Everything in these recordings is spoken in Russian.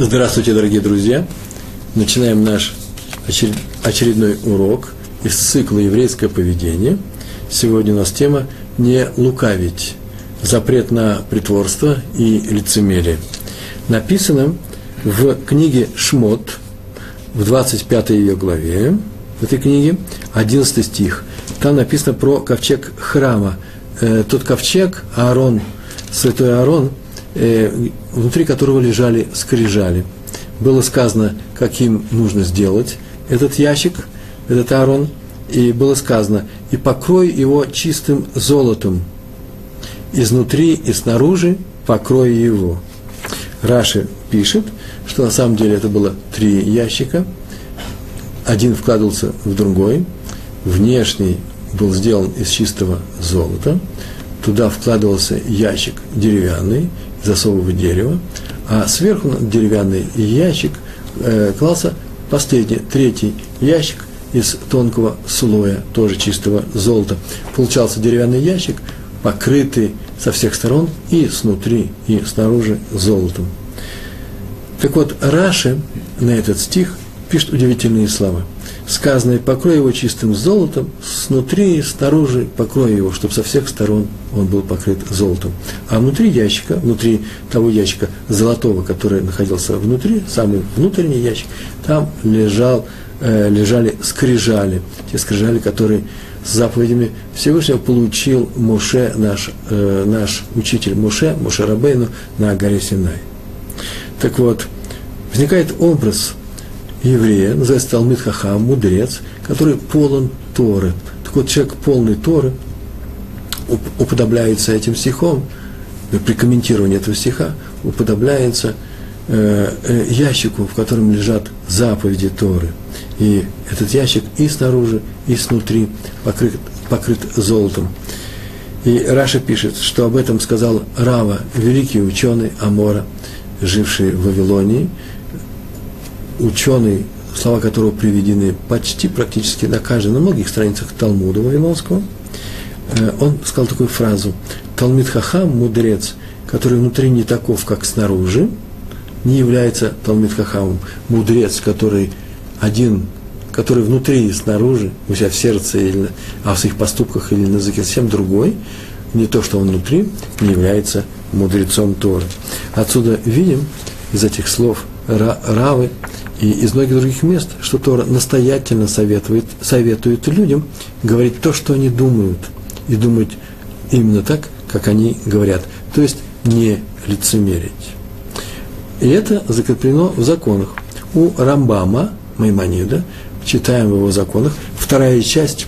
Здравствуйте, дорогие друзья! Начинаем наш очередной урок из цикла «Еврейское поведение». Сегодня у нас тема «Не лукавить. Запрет на притворство и лицемерие». Написано в книге «Шмот», в 25 ее главе, в этой книге, 11 стих. Там написано про ковчег храма. Э, тот ковчег, Аарон, святой Аарон – внутри которого лежали скрижали. Было сказано, каким нужно сделать этот ящик, этот Аарон, и было сказано, и покрой его чистым золотом, изнутри и снаружи покрой его. Раши пишет, что на самом деле это было три ящика, один вкладывался в другой, внешний был сделан из чистого золота, туда вкладывался ящик деревянный, засовывать дерево, а сверху деревянный ящик э, клался последний, третий ящик из тонкого слоя, тоже чистого золота. Получался деревянный ящик, покрытый со всех сторон и снутри, и снаружи золотом. Так вот, Раши на этот стих пишет удивительные слова – сказано, и покрой его чистым золотом, снутри и снаружи покрой его, чтобы со всех сторон он был покрыт золотом. А внутри ящика, внутри того ящика золотого, который находился внутри, самый внутренний ящик, там лежал, э, лежали скрижали, те скрижали, которые с заповедями Всевышнего получил Муше, наш, э, наш учитель Муше, Муше Рабейну на горе Синай. Так вот, возникает образ еврея, называется Талмит Хахам, мудрец, который полон Торы. Так вот, человек полный Торы уподобляется этим стихом, при комментировании этого стиха уподобляется э, э, ящику, в котором лежат заповеди Торы. И этот ящик и снаружи, и снутри покрыт, покрыт золотом. И Раша пишет, что об этом сказал Рава, великий ученый Амора, живший в Вавилонии, ученый, слова которого приведены почти практически на каждой, на многих страницах Талмуда Вавилонского, э, он сказал такую фразу «Талмит Хахам, мудрец, который внутри не таков, как снаружи, не является Талмит Хахамом. Мудрец, который один, который внутри и снаружи, у себя в сердце, или, а в своих поступках или на языке совсем другой, не то, что он внутри, не является мудрецом Торы. Отсюда видим из этих слов Равы, и из многих других мест, что Тора настоятельно советует, советует людям говорить то, что они думают, и думать именно так, как они говорят, то есть не лицемерить. И это закреплено в законах. У Рамбама, Маймонида, читаем в его законах, вторая часть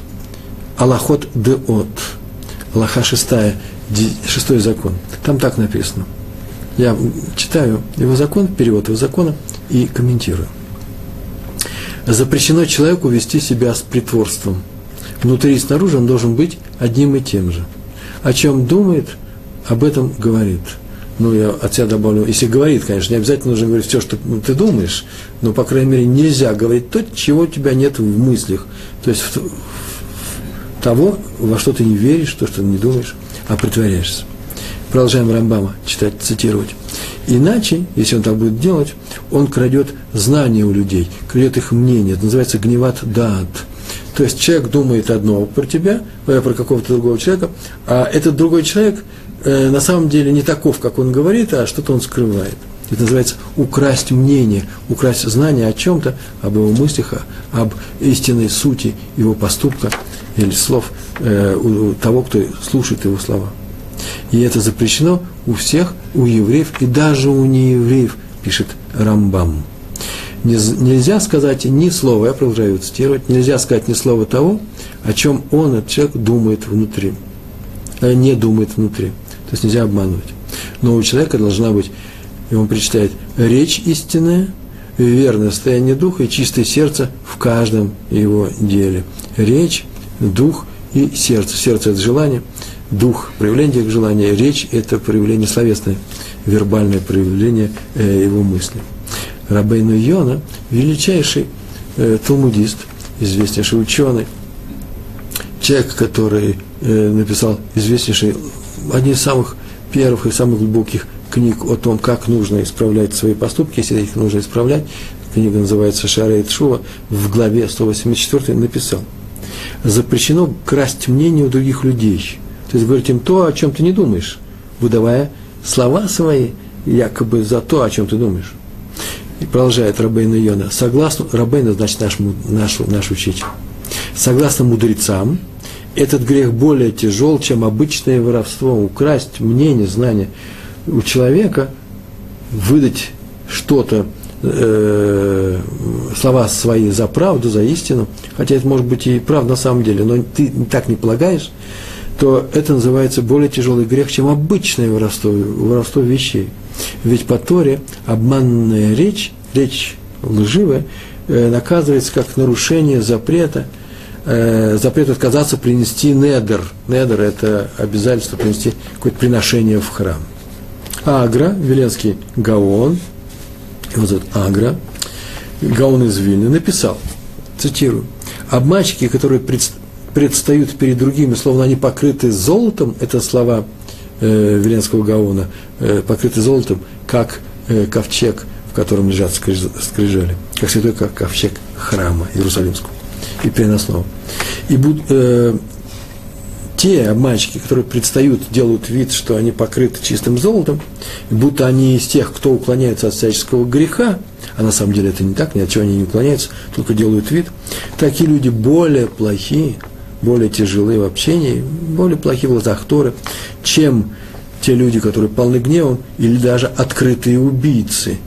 Аллахот Деот, Аллаха шестая, шестой закон. Там так написано. Я читаю его закон, перевод его закона и комментирую запрещено человеку вести себя с притворством. Внутри и снаружи он должен быть одним и тем же. О чем думает, об этом говорит. Ну, я от себя добавлю, если говорит, конечно, не обязательно нужно говорить все, что ты думаешь, но, по крайней мере, нельзя говорить то, чего у тебя нет в мыслях. То есть того, во что ты не веришь, то, что ты не думаешь, а притворяешься. Продолжаем Рамбама читать, цитировать. Иначе, если он так будет делать, он крадет знания у людей, крадет их мнение. Это называется гневат дат. То есть человек думает одно про тебя, про какого-то другого человека, а этот другой человек э, на самом деле не таков, как он говорит, а что-то он скрывает. Это называется украсть мнение, украсть знание о чем-то, об его мыслях, об истинной сути его поступка или слов э, у того, кто слушает его слова. И это запрещено у всех, у евреев и даже у неевреев, пишет Рамбам. Нельзя сказать ни слова, я продолжаю цитировать, нельзя сказать ни слова того, о чем он, этот человек, думает внутри, а не думает внутри. То есть нельзя обманывать. Но у человека должна быть, и он причитает, речь истинная, верное состояние духа и чистое сердце в каждом его деле. Речь, дух и сердце. Сердце – это желание, дух – проявление их желания, речь – это проявление словесное, вербальное проявление э, его мысли. Рабейну Йона – величайший э, талмудист, известнейший ученый, человек, который э, написал известнейший, одни из самых первых и самых глубоких книг о том, как нужно исправлять свои поступки, если их нужно исправлять, книга называется Шарейт Шува, в главе 184 написал, запрещено красть мнение у других людей. То есть говорить им то, о чем ты не думаешь, выдавая слова свои якобы за то, о чем ты думаешь. И продолжает Рабейна Йона. Согласно, Рабейна, значит, наш, наш, наш учитель. Согласно мудрецам, этот грех более тяжел, чем обычное воровство, украсть мнение, знание у человека, выдать что-то, э, слова свои за правду, за истину, хотя это может быть и правда на самом деле, но ты так не полагаешь, то это называется более тяжелый грех, чем обычное воровство, воровство вещей. Ведь по Торе обманная речь, речь лживая, э, наказывается как нарушение запрета – э, запрет отказаться принести недер. Недер – это обязательство принести какое-то приношение в храм. Агра, Веленский Гаон, его зовут Агра, Гаон из Вильны, написал, цитирую, «Обманщики, которые предстают перед другими, словно они покрыты золотом, это слова э, Веленского Гаона, э, покрыты золотом, как э, ковчег, в котором лежат скрижали, как святой как ковчег храма Иерусалимского и переносного. И буд, э, те обманщики, которые предстают, делают вид, что они покрыты чистым золотом, будто они из тех, кто уклоняется от всяческого греха, а на самом деле это не так, ни от чего они не уклоняются, только делают вид, такие люди более плохие, более тяжелые в общении, более плохие в глазах Торы, чем те люди, которые полны гневом, или даже открытые убийцы.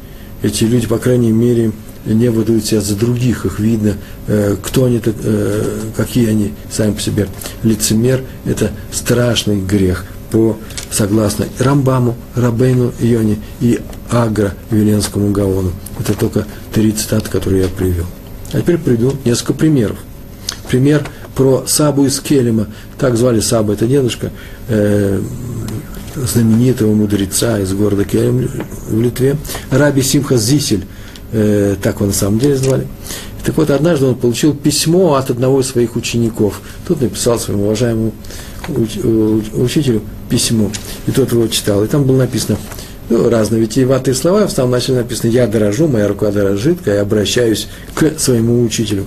Эти люди, по крайней мере, не выдают себя за других, их видно, э, кто они, э, какие они сами по себе. Лицемер – это страшный грех, по, согласно Рамбаму, Рабейну Йоне и Агра Веленскому Гаону. Это только три цитаты, которые я привел. А теперь приду несколько примеров. Пример про Сабу из Келема. Так звали Саба, это дедушка э, знаменитого мудреца из города Келем в Литве. Раби Симха Зисель – э, так его на самом деле звали. Так вот, однажды он получил письмо от одного из своих учеников. Тут написал своему уважаемому уч- учителю письмо, и тот его читал. И там было написано, ну, разные витиеватые слова, в самом начале написано «Я дорожу, моя рука дорожит, я обращаюсь к своему учителю».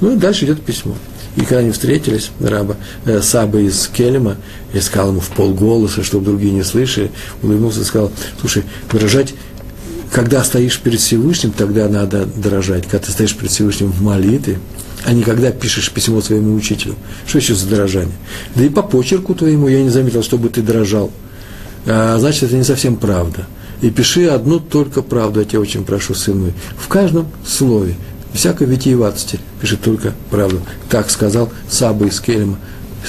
Ну и дальше идет письмо. И когда они встретились, раба э, Саба из Келема, я сказал ему в полголоса, чтобы другие не слышали, улыбнулся и сказал, слушай, выражать когда стоишь перед Всевышним, тогда надо дорожать. Когда ты стоишь перед Всевышним в молитве, а не когда пишешь письмо своему учителю. Что еще за дорожание? Да и по почерку твоему я не заметил, чтобы ты дорожал. А, значит, это не совсем правда. И пиши одну только правду, я тебя очень прошу, сын мой. В каждом слове, всякой витиеватости, пиши только правду. Так сказал Саба из Кельма,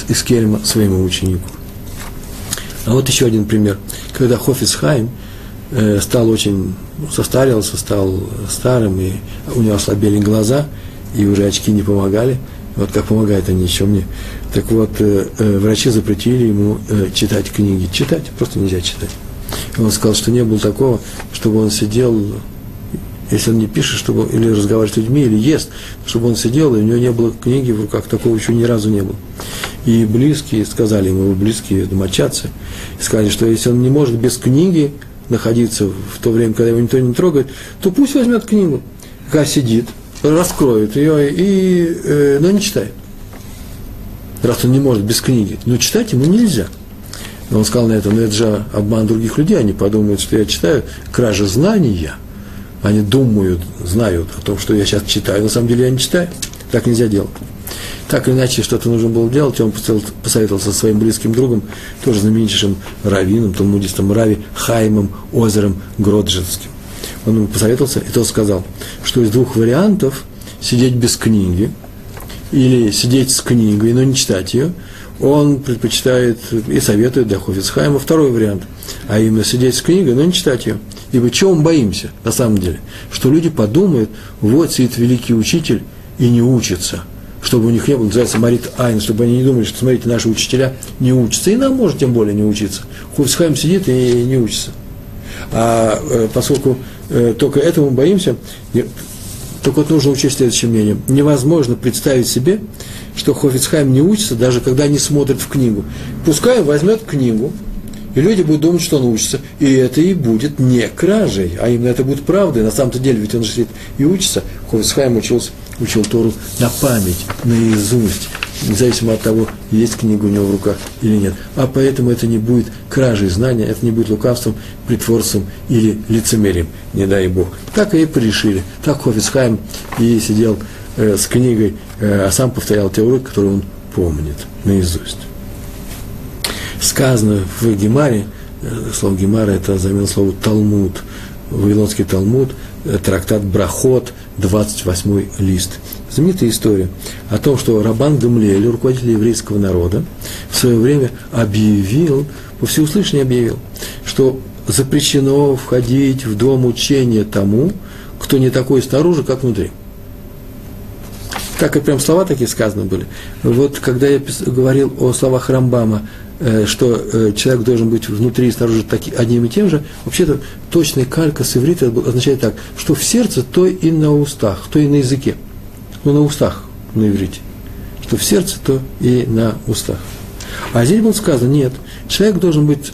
из Кельма своему ученику. А вот еще один пример. Когда Хофис Хайм – Э, стал очень, состарился, стал старым, и у него ослабели глаза, и уже очки не помогали. Вот как помогают они еще мне. Так вот, э, э, врачи запретили ему читать книги. Читать просто нельзя читать. Он сказал, что не было такого, чтобы он сидел, если он не пишет, чтобы, или разговаривает с людьми, или ест, чтобы он сидел, и у него не было книги в руках, такого еще ни разу не было. И близкие сказали ему, близкие домочадцы, сказали, что если он не может без книги находиться в то время, когда его никто не трогает, то пусть возьмет книгу, пока сидит, раскроет ее, и, э, но не читает. Раз он не может без книги. Но читать ему нельзя. Но он сказал на это, ну это же обман других людей, они подумают, что я читаю кража знания. Они думают, знают о том, что я сейчас читаю, на самом деле я не читаю. Так нельзя делать так или иначе что-то нужно было делать, и он посоветовался со своим близким другом, тоже знаменитейшим раввином, талмудистом Рави Хаймом Озером Гроджинским. Он ему посоветовался, и тот сказал, что из двух вариантов сидеть без книги или сидеть с книгой, но не читать ее, он предпочитает и советует для Хофицхайма второй вариант, а именно сидеть с книгой, но не читать ее. Ибо чего мы боимся, на самом деле? Что люди подумают, вот сидит великий учитель и не учится – чтобы у них не было, называется Марит Айн, чтобы они не думали, что, смотрите, наши учителя не учатся. И нам может тем более не учиться. Хувсхайм сидит и не учится. А э, поскольку э, только этому боимся, только вот нужно учесть следующее мнение. Невозможно представить себе, что Хофицхайм не учится, даже когда не смотрит в книгу. Пускай возьмет книгу И люди будут думать, что он учится. И это и будет не кражей, а именно это будет правдой. На самом-то деле, ведь он же сидит и учится. Хофицхайм учился, учил Тору на память, наизусть, независимо от того, есть книга у него в руках или нет. А поэтому это не будет кражей знания, это не будет лукавством, притворством или лицемерием, не дай Бог. Так и порешили. Так Хофицхайм и сидел э, с книгой, э, а сам повторял те уроки, которые он помнит наизусть сказано в Гемаре, э, слово Гемара это заменил слово Талмуд, Вавилонский Талмуд, э, трактат Брахот, 28 лист. Знаменитая история о том, что Рабан Гамлиэль, руководитель еврейского народа, в свое время объявил, по всеуслышанию объявил, что запрещено входить в дом учения тому, кто не такой снаружи, как внутри. Так и прям слова такие сказаны были. Вот когда я говорил о словах Рамбама, Э, что э, человек должен быть внутри и снаружи таки, одним и тем же, вообще-то точная калька с иврита означает так, что в сердце, то и на устах, то и на языке. Ну, на устах, на иврите. Что в сердце, то и на устах. А здесь было сказано, нет, человек должен быть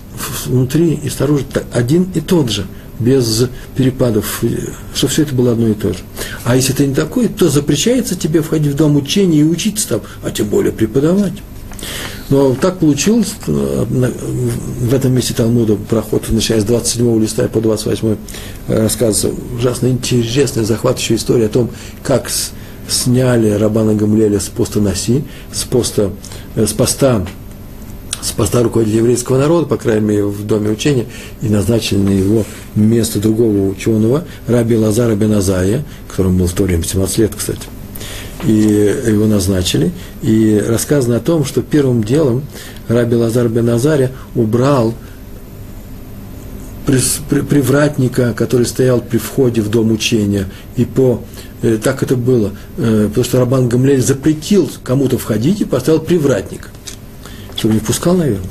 внутри и снаружи один и тот же, без перепадов, э, что все это было одно и то же. А если ты не такой, то запрещается тебе входить в дом учения и учиться там, а тем более преподавать. Но так получилось, в этом месте Талмуда проход, начиная с 27 листа по 28 э, рассказывается ужасно интересная, захватывающая история о том, как сняли Рабана Гамлеля с поста Наси, с поста, э, с поста с поста руководителя еврейского народа, по крайней мере, в доме учения, и назначили на его место другого ученого, раби Лазара Беназая, которому был в то время 17 лет, кстати. И его назначили. И рассказано о том, что первым делом Раби Лазар бен Азаря убрал привратника, который стоял при входе в дом учения, и по э, так это было, э, потому что Рабан Гамлель запретил кому-то входить и поставил привратника, чтобы не пускал, наверное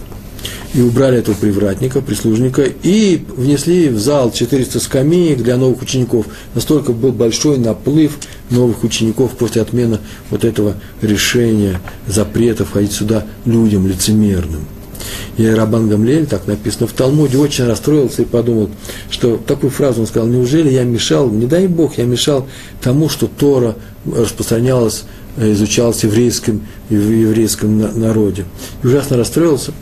и убрали этого привратника, прислужника, и внесли в зал 400 скамеек для новых учеников. Настолько был большой наплыв новых учеников после отмены вот этого решения, запрета входить сюда людям лицемерным. И Рабан Гамлель, так написано в Талмуде, очень расстроился и подумал, что такую фразу он сказал, неужели я мешал, не дай Бог, я мешал тому, что Тора распространялась изучалось в еврейском, в еврейском народе. И ужасно расстроился,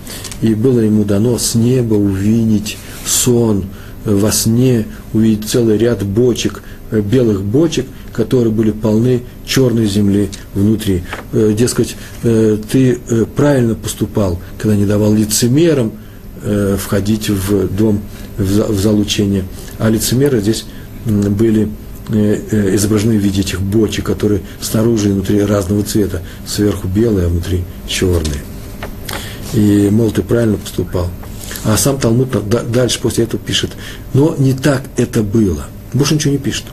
и было ему дано с неба увидеть сон, во сне увидеть целый ряд бочек, э, белых бочек, которые были полны черной земли внутри. Э, дескать, э, ты правильно поступал, когда не давал лицемерам входить в дом, в зал учения. А лицемеры здесь были Э, э, изображены в виде этих бочек, которые снаружи и внутри разного цвета, сверху белые, а внутри черные. И, мол, ты правильно поступал. А сам Талмуд дальше после этого пишет, но не так это было. Больше ничего не пишет.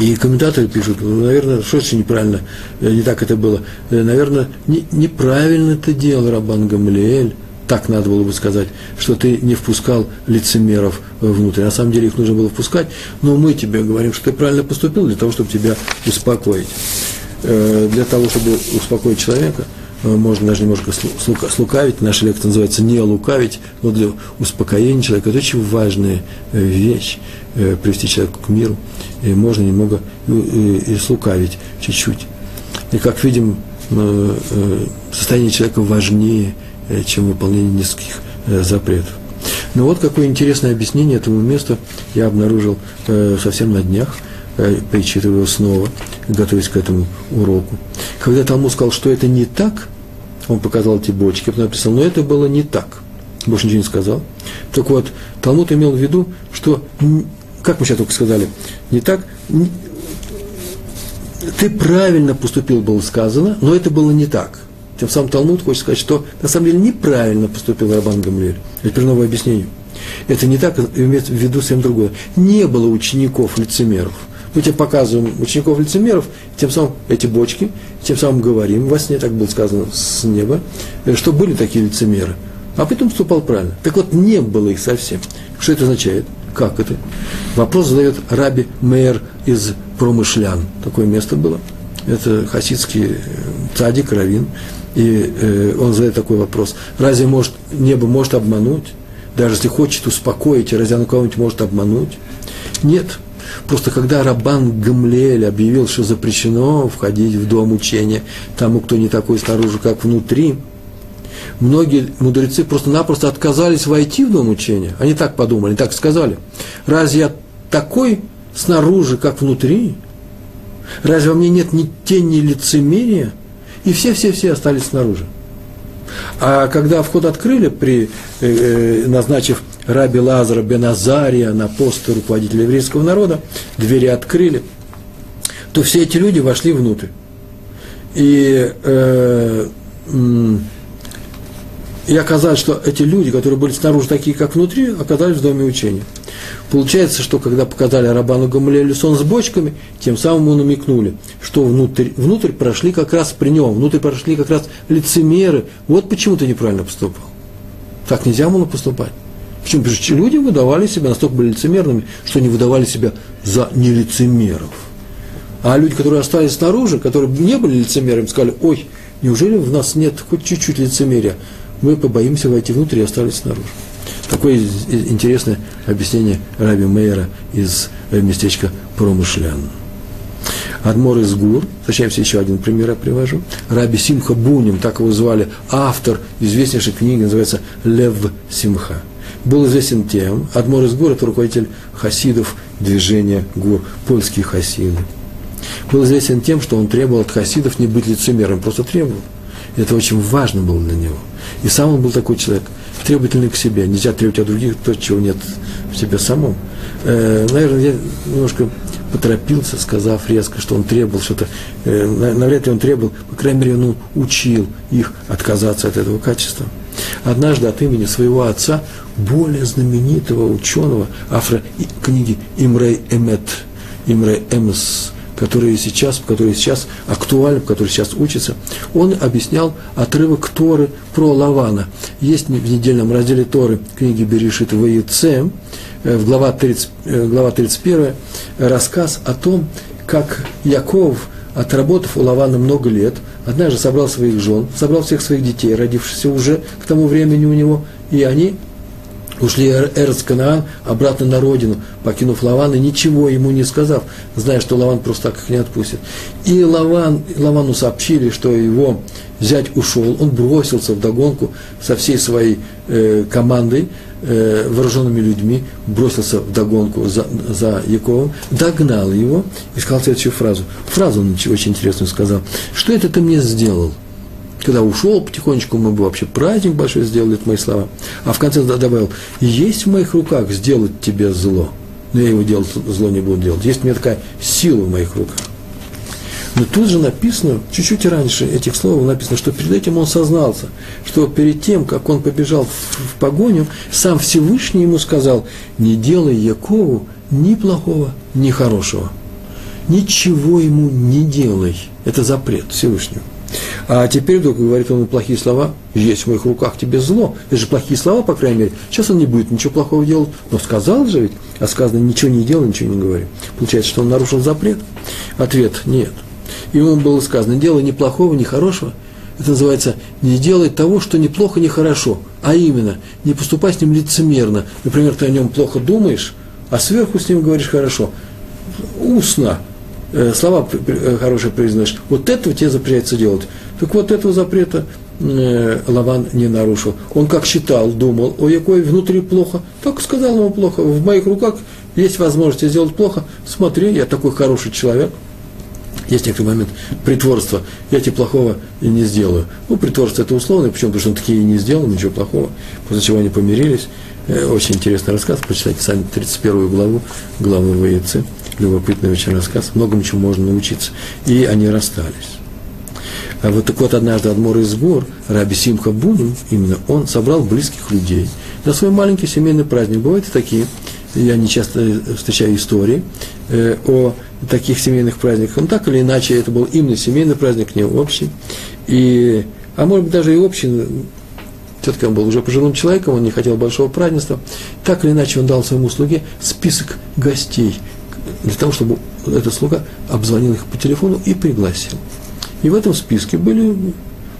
И комментаторы пишут, ну, наверное, что это неправильно, э, не так это было. Наверное, не, неправильно это делал Рабан Гамлиэль, так надо было бы сказать, что ты не впускал лицемеров внутрь. На самом деле их нужно было впускать, но мы тебе говорим, что ты правильно поступил для того, чтобы тебя успокоить. Э, для того, чтобы успокоить человека, э, можно даже немножко слукавить. Наша лекция называется «Не лукавить», но для успокоения человека это очень важная э, вещь, привести человека к миру. И можно немного и, слукавить чуть-чуть. И как видим, состояние человека важнее, чем выполнение нескольких э, запретов. Но вот какое интересное объяснение этому месту я обнаружил э, совсем на днях, перечитывая его снова, готовясь к этому уроку. Когда Талмуд сказал, что это не так, он показал эти бочки, потом написал, но это было не так. Больше ничего не сказал. Так вот, Талмуд имел в виду, что, как мы сейчас только сказали, не так, ты правильно поступил, было сказано, но это было не так. Тем самым Талмуд хочет сказать, что на самом деле неправильно поступил Рабан Гамлиэль. Это теперь новое объяснение. Это не так, имеется в виду совсем другое. Не было учеников-лицемеров. Мы тебе показываем учеников-лицемеров, тем самым эти бочки, тем самым говорим, во сне так было сказано с неба, что были такие лицемеры. А потом поступал правильно. Так вот, не было их совсем. Что это означает? Как это? Вопрос задает Раби Мейер из Промышлян. Такое место было. Это хасидский цадик, равин, И э, он задает такой вопрос. Разве может, небо может обмануть? Даже если хочет успокоить, разве оно кого-нибудь может обмануть? Нет. Просто когда Рабан Гамлель объявил, что запрещено входить в дом учения тому, кто не такой снаружи, как внутри, многие мудрецы просто-напросто отказались войти в дом учения. Они так подумали, они так сказали. Разве я такой снаружи, как внутри? Разве во мне нет ни тени лицемерия? И все-все-все остались снаружи. А когда вход открыли, при, э, э назначив раби Лазара Беназария на пост руководителя еврейского народа, двери открыли, то все эти люди вошли внутрь. И э, и оказалось, что эти люди, которые были снаружи такие, как внутри, оказались в доме учения. Получается, что когда показали Рабану Гамалелю сон с бочками, тем самым ему намекнули, что внутрь, внутрь прошли как раз при нем, внутрь прошли как раз лицемеры. Вот почему ты неправильно поступал. Так нельзя было поступать. Почему? Потому что люди выдавали себя, настолько были лицемерными, что они выдавали себя за нелицемеров. А люди, которые остались снаружи, которые не были лицемерами, сказали, ой, неужели в нас нет хоть чуть-чуть лицемерия? Мы побоимся войти внутрь и остались снаружи. Такое интересное объяснение Раби Мейера из э, местечка Промышлян. Адмор из Гур, встречаемся еще один пример я привожу. Раби Симха Бунин, так его звали, автор известнейшей книги, называется Лев Симха. Был известен тем, Адмор из Гур – это руководитель хасидов движения Гур, польские хасиды. Был известен тем, что он требовал от хасидов не быть лицемером, просто требовал. Это очень важно было для него. И сам он был такой человек, требовательный к себе. Нельзя требовать от других то, чего нет в себе самом. Э, наверное, я немножко поторопился, сказав резко, что он требовал что-то. Э, навряд ли он требовал, по крайней мере, он научил их отказаться от этого качества. Однажды от имени своего отца, более знаменитого ученого, автора книги Имрей Эмет, Имрей Эмс, которые сейчас, которые сейчас актуальны, которые сейчас учатся, он объяснял отрывок Торы про Лавана. Есть в недельном разделе Торы книги Берешит Ваице, э, в глава, 30, э, глава 31, рассказ о том, как Яков, отработав у Лавана много лет, однажды собрал своих жен, собрал всех своих детей, родившихся уже к тому времени у него, и они ушли Эрц Канаан обратно на родину, покинув Лавана, ничего ему не сказав, зная, что Лаван просто так их не отпустит. И Лаван, Лавану сообщили, что его зять ушел, он бросился в догонку со всей своей э, командой, э, вооруженными людьми, бросился в догонку за, за Яковом, догнал его и сказал следующую фразу. Фразу он очень интересную сказал. «Что это ты мне сделал?» Когда ушел потихонечку, мы бы вообще праздник большой сделали, это мои слова. А в конце добавил, есть в моих руках сделать тебе зло. Но я его делать, зло не буду делать. Есть у меня такая сила в моих руках. Но тут же написано, чуть-чуть раньше этих слов написано, что перед этим он сознался, что перед тем, как он побежал в, в погоню, сам Всевышний ему сказал, не делай Якову ни плохого, ни хорошего. Ничего ему не делай. Это запрет Всевышнего. А теперь вдруг говорит ему плохие слова, есть в моих руках тебе зло. Это же плохие слова, по крайней мере. Сейчас он не будет ничего плохого делать. Но сказал же ведь, а сказано ничего не делай, ничего не говори. Получается, что он нарушил запрет? Ответ – нет. Ему было сказано, делай ни плохого, ни хорошего. Это называется не делай того, что ни плохо, ни хорошо. А именно, не поступай с ним лицемерно. Например, ты о нем плохо думаешь, а сверху с ним говоришь хорошо. Устно слова э, хорошие произносишь, вот этого тебе запрещается делать. Так вот, этого запрета э, Лаван не нарушил. Он как считал, думал, о, какой внутри плохо, так сказал ему плохо, в моих руках есть возможность сделать плохо, смотри, я такой хороший человек. Есть некоторый момент притворства, я тебе плохого не сделаю. Ну, притворство это условно, почему? Потому что он такие не сделал, ничего плохого, после чего они помирились. Очень интересный рассказ, почитайте сами 31 главу, главы Воицы любопытный очень рассказ, многому чему можно научиться. И они расстались. А вот так вот однажды Адмор из гор, Раби Симха Бунин, именно он собрал близких людей на свой маленький семейный праздник. Бывают и такие, я не часто встречаю истории э, о таких семейных праздниках. Но так или иначе, это был именно семейный праздник, не общий. И, а может быть, даже и общий, все-таки он был уже пожилым человеком, он не хотел большого празднества. Так или иначе, он дал своему слуге список гостей, для того, чтобы этот слуга обзвонил их по телефону и пригласил. И в этом списке были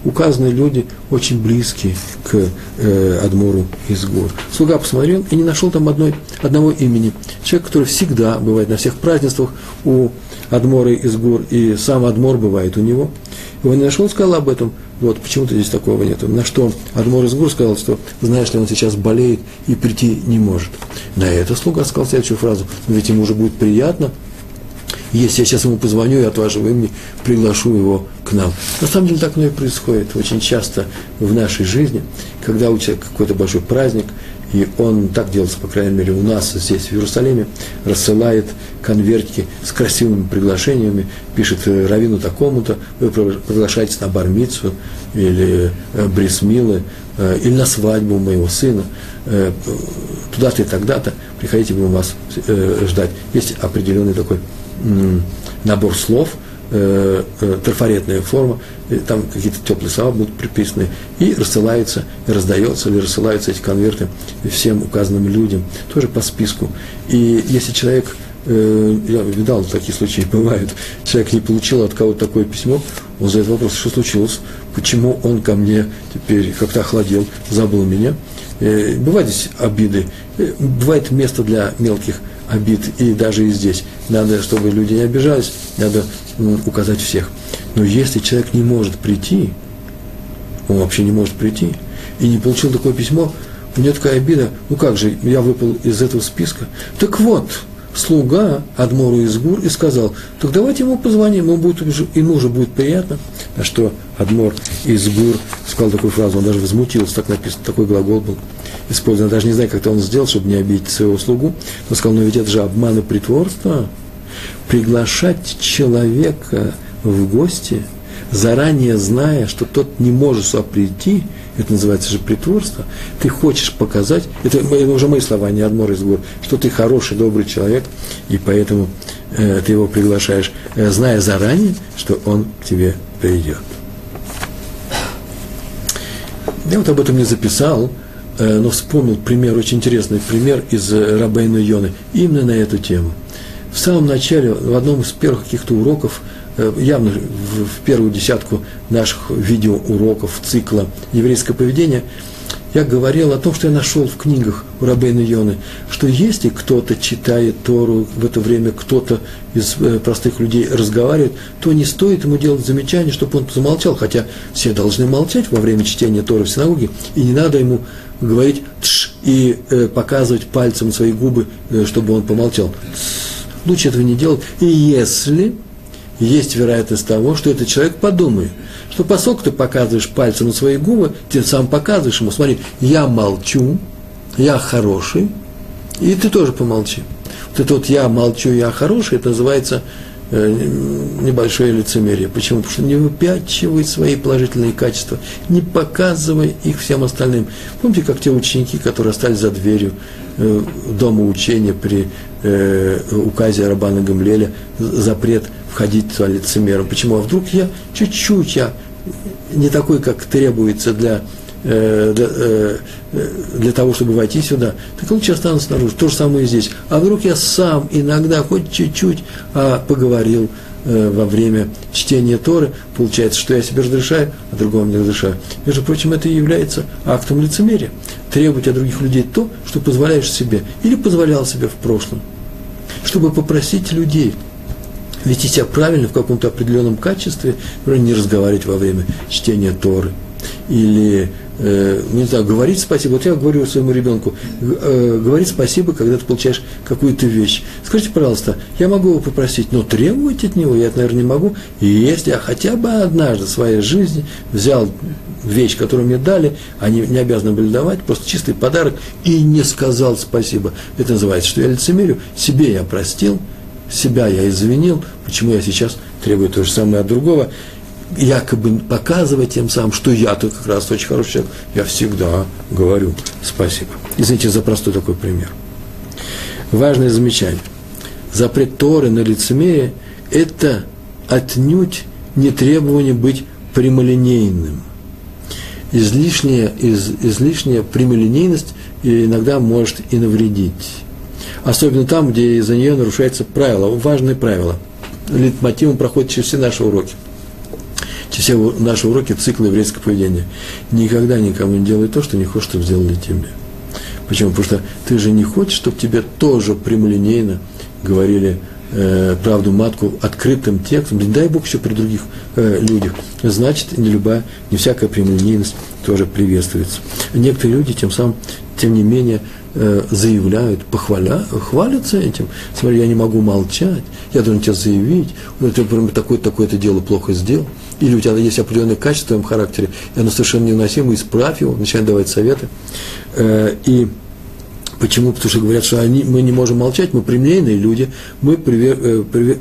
указаны люди очень близкие к э, Адмору из гор. Слуга посмотрел и не нашел там одной, одного имени. Человек, который всегда бывает на всех празднествах у Адмора из гор, и сам Адмор бывает у него. Его не нашел, сказал об этом. Вот, почему-то здесь такого нет. На что Адмор из гор сказал, что знаешь ли, он сейчас болеет и прийти не может. На это слуга сказал следующую фразу. Ведь ему уже будет приятно, если я сейчас ему позвоню и от вашего имени приглашу его к нам. На самом деле так оно и происходит очень часто в нашей жизни, когда у человека какой-то большой праздник, и он так делается, по крайней мере, у нас здесь, в Иерусалиме, рассылает конвертики с красивыми приглашениями, пишет э, равину такому-то, вы приглашаетесь на бармицу или э, брисмилы, э, или на свадьбу моего сына, туда-то и тогда-то, приходите, будем вас ждать. Есть определенный такой набор слов, э, э, трафаретная форма, там какие-то теплые слова будут приписаны, и рассылаются, и раздается, или рассылаются эти конверты всем указанным людям, тоже по списку. И если человек, э, я видал, такие случаи бывают, человек не получил от кого-то такое письмо, он задает вопрос, что случилось, почему он ко мне теперь как-то охладел, забыл меня. Э, бывают здесь обиды, бывает место для мелких обид, и даже и здесь. Надо, чтобы люди не обижались, надо указать всех. Но если человек не может прийти, он вообще не может прийти, и не получил такое письмо, у него такая обида, ну как же, я выпал из этого списка. Так вот, слуга Адмору из Гур и сказал, так давайте ему позвоним, ему, будет, ему уже будет приятно. На что Адмор из Гур сказал такую фразу, он даже возмутился, так написано, такой глагол был использован. даже не знаю, как это он сделал, чтобы не обидеть своего слугу. Он сказал, ну ведь это же обман и притворство. Приглашать человека в гости, заранее зная, что тот не может сюда прийти, это называется же притворство, ты хочешь показать, это, это уже мои слова, не из гор, что ты хороший, добрый человек, и поэтому э, ты его приглашаешь, э, зная заранее, что он к тебе придет. Я вот об этом не записал, э, но вспомнил пример, очень интересный пример из э, Рабейна Йоны, именно на эту тему. В самом начале, в одном из первых каких-то уроков, явно в, первую десятку наших видеоуроков цикла «Еврейское поведение», я говорил о том, что я нашел в книгах у Рабейна Йоны, что если кто-то читает Тору, в это время кто-то из э, простых людей разговаривает, то не стоит ему делать замечание, чтобы он замолчал, хотя все должны молчать во время чтения Торы в синагоге, и не надо ему говорить «тш» и э, показывать пальцем свои губы, э, чтобы он помолчал. Лучше этого не делать. И если есть вероятность того, что этот человек подумает, что поскольку ты показываешь пальцем на свои губы, ты сам показываешь ему, смотри, я молчу, я хороший, и ты тоже помолчи. Вот это вот я молчу, я хороший, это называется небольшое лицемерие. Почему? Потому что не выпячивай свои положительные качества, не показывай их всем остальным. Помните, как те ученики, которые остались за дверью э, дома учения при э, указе Рабана Гамлеля, запрет входить туда лицемером. Почему? А вдруг я чуть-чуть, я не такой, как требуется для, э, для, э, для того, чтобы войти сюда, так лучше останусь снаружи. То же самое и здесь. А вдруг я сам иногда хоть чуть-чуть а, поговорил э, во время чтения Торы, получается, что я себе разрешаю, а другому не разрешаю. Между прочим, это и является актом лицемерия. Требовать от других людей то, что позволяешь себе или позволял себе в прошлом. Чтобы попросить людей – вести себя правильно в каком-то определенном качестве, не разговаривать во время чтения Торы, или, э, не знаю, говорить спасибо. Вот я говорю своему ребенку, э, говорить спасибо, когда ты получаешь какую-то вещь. Скажите, пожалуйста, я могу его попросить, но требовать от него я наверное, не могу. И если я хотя бы однажды в своей жизни взял вещь, которую мне дали, они не обязаны были давать, просто чистый подарок, и не сказал спасибо. Это называется, что я лицемерю, себе я простил – себя я извинил, почему я сейчас требую то же самое от другого, якобы показывая тем самым, что я-то как раз очень хороший человек, я всегда говорю спасибо. Извините за простой такой пример. Важное замечание. Запрет Торы на лицемерие – это отнюдь не требование быть прямолинейным. Излишняя, из, излишняя прямолинейность иногда может и навредить особенно там, где из-за нее нарушается правило, важное правило. Литмотивом проходит через все наши уроки. Все наши уроки цикла еврейского поведения. Никогда никому не делай то, что не хочешь, чтобы сделали тебе. Почему? Потому что ты же не хочешь, чтобы тебе тоже прямолинейно говорили э, правду матку открытым текстом, не дай Бог еще при других э, людях. Значит, не любая, не всякая прямолинейность тоже приветствуется. Некоторые люди тем самым, тем не менее, заявляют, похваля, хвалятся этим. Смотри, я не могу молчать, я должен тебе заявить, ты, например, такое-такое-то дело плохо сделал. Или у тебя есть определенное качество в твоем характере, и оно совершенно невыносимо, исправь его, начинай давать советы. Э, и Почему? Потому что говорят, что они, мы не можем молчать, мы прямолинейные люди, мы привер, э, привер,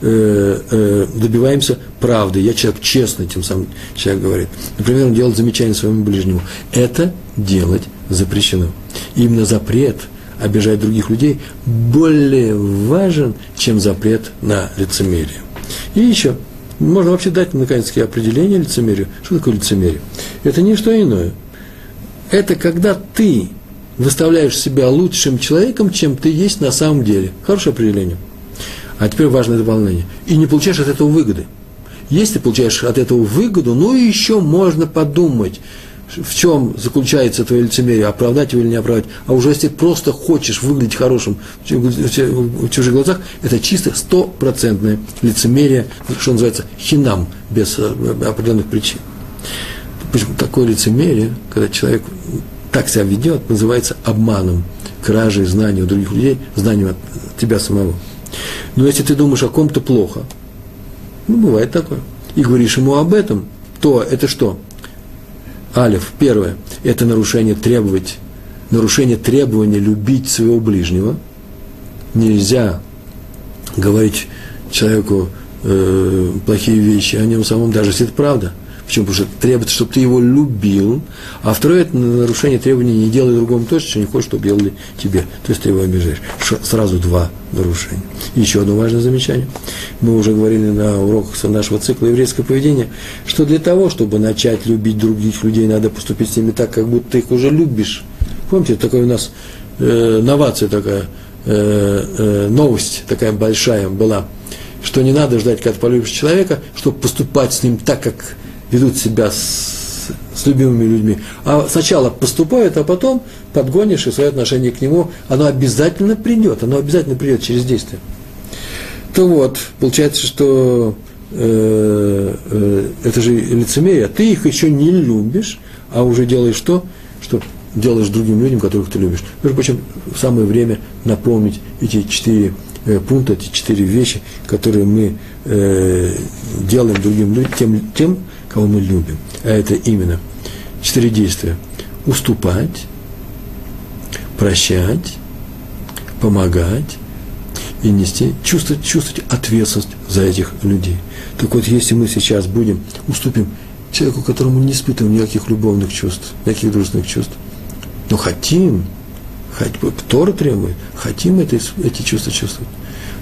э, э, добиваемся правды. Я человек честный, тем самым человек говорит. Например, он делает замечание своему ближнему. Это делать запрещено. Именно запрет обижать других людей более важен, чем запрет на лицемерие. И еще, можно вообще дать, наконец-таки, определение лицемерию. Что такое лицемерие? Это не что иное. Это когда ты выставляешь себя лучшим человеком, чем ты есть на самом деле. Хорошее определение. А теперь важное дополнение. И не получаешь от этого выгоды. Если ты получаешь от этого выгоду, ну еще можно подумать, в чем заключается твое лицемерие, оправдать его или не оправдать. А уже если просто хочешь выглядеть хорошим в чужих глазах, это чисто стопроцентное лицемерие, что называется хинам, без э, определенных причин. Почему такое лицемерие, когда человек так себя ведет, называется обманом, кражей знаний у других людей, знанием от тебя самого. Но если ты думаешь о ком-то плохо, ну, бывает такое, и говоришь ему об этом, то это что? Алиф, первое, это нарушение требовать, нарушение требования любить своего ближнего. Нельзя говорить человеку э, плохие вещи о нем самом, даже если это правда – Почему? Потому что требуется, чтобы ты его любил. А второе, это нарушение требований не делай другому то, что не хочешь, чтобы делали тебе. То есть ты его обижаешь. Сразу два нарушения. еще одно важное замечание. Мы уже говорили на уроках нашего цикла еврейское поведение, что для того, чтобы начать любить других людей, надо поступить с ними так, как будто ты их уже любишь. Помните, такой у нас э, новация такая, э, э, новость такая большая была, что не надо ждать, когда полюбишь человека, чтобы поступать с ним так, как ведут себя с, с любимыми людьми, а сначала поступают, а потом подгонишь и свое отношение к нему, оно обязательно придет, оно обязательно придет через действие. То вот, получается, что э, э, это же лицемерие, ты их еще не любишь, а уже делаешь то, что делаешь другим людям, которых ты любишь. Между прочим, самое время напомнить эти четыре э, пункта, эти четыре вещи, которые мы э, делаем другим людям, тем, тем кого мы любим. А это именно четыре действия. Уступать, прощать, помогать и нести, чувствовать, чувствовать ответственность за этих людей. Так вот, если мы сейчас будем, уступим человеку, которому не испытываем никаких любовных чувств, никаких дружественных чувств, но хотим, хотим Тора требует, хотим это, эти чувства чувствовать,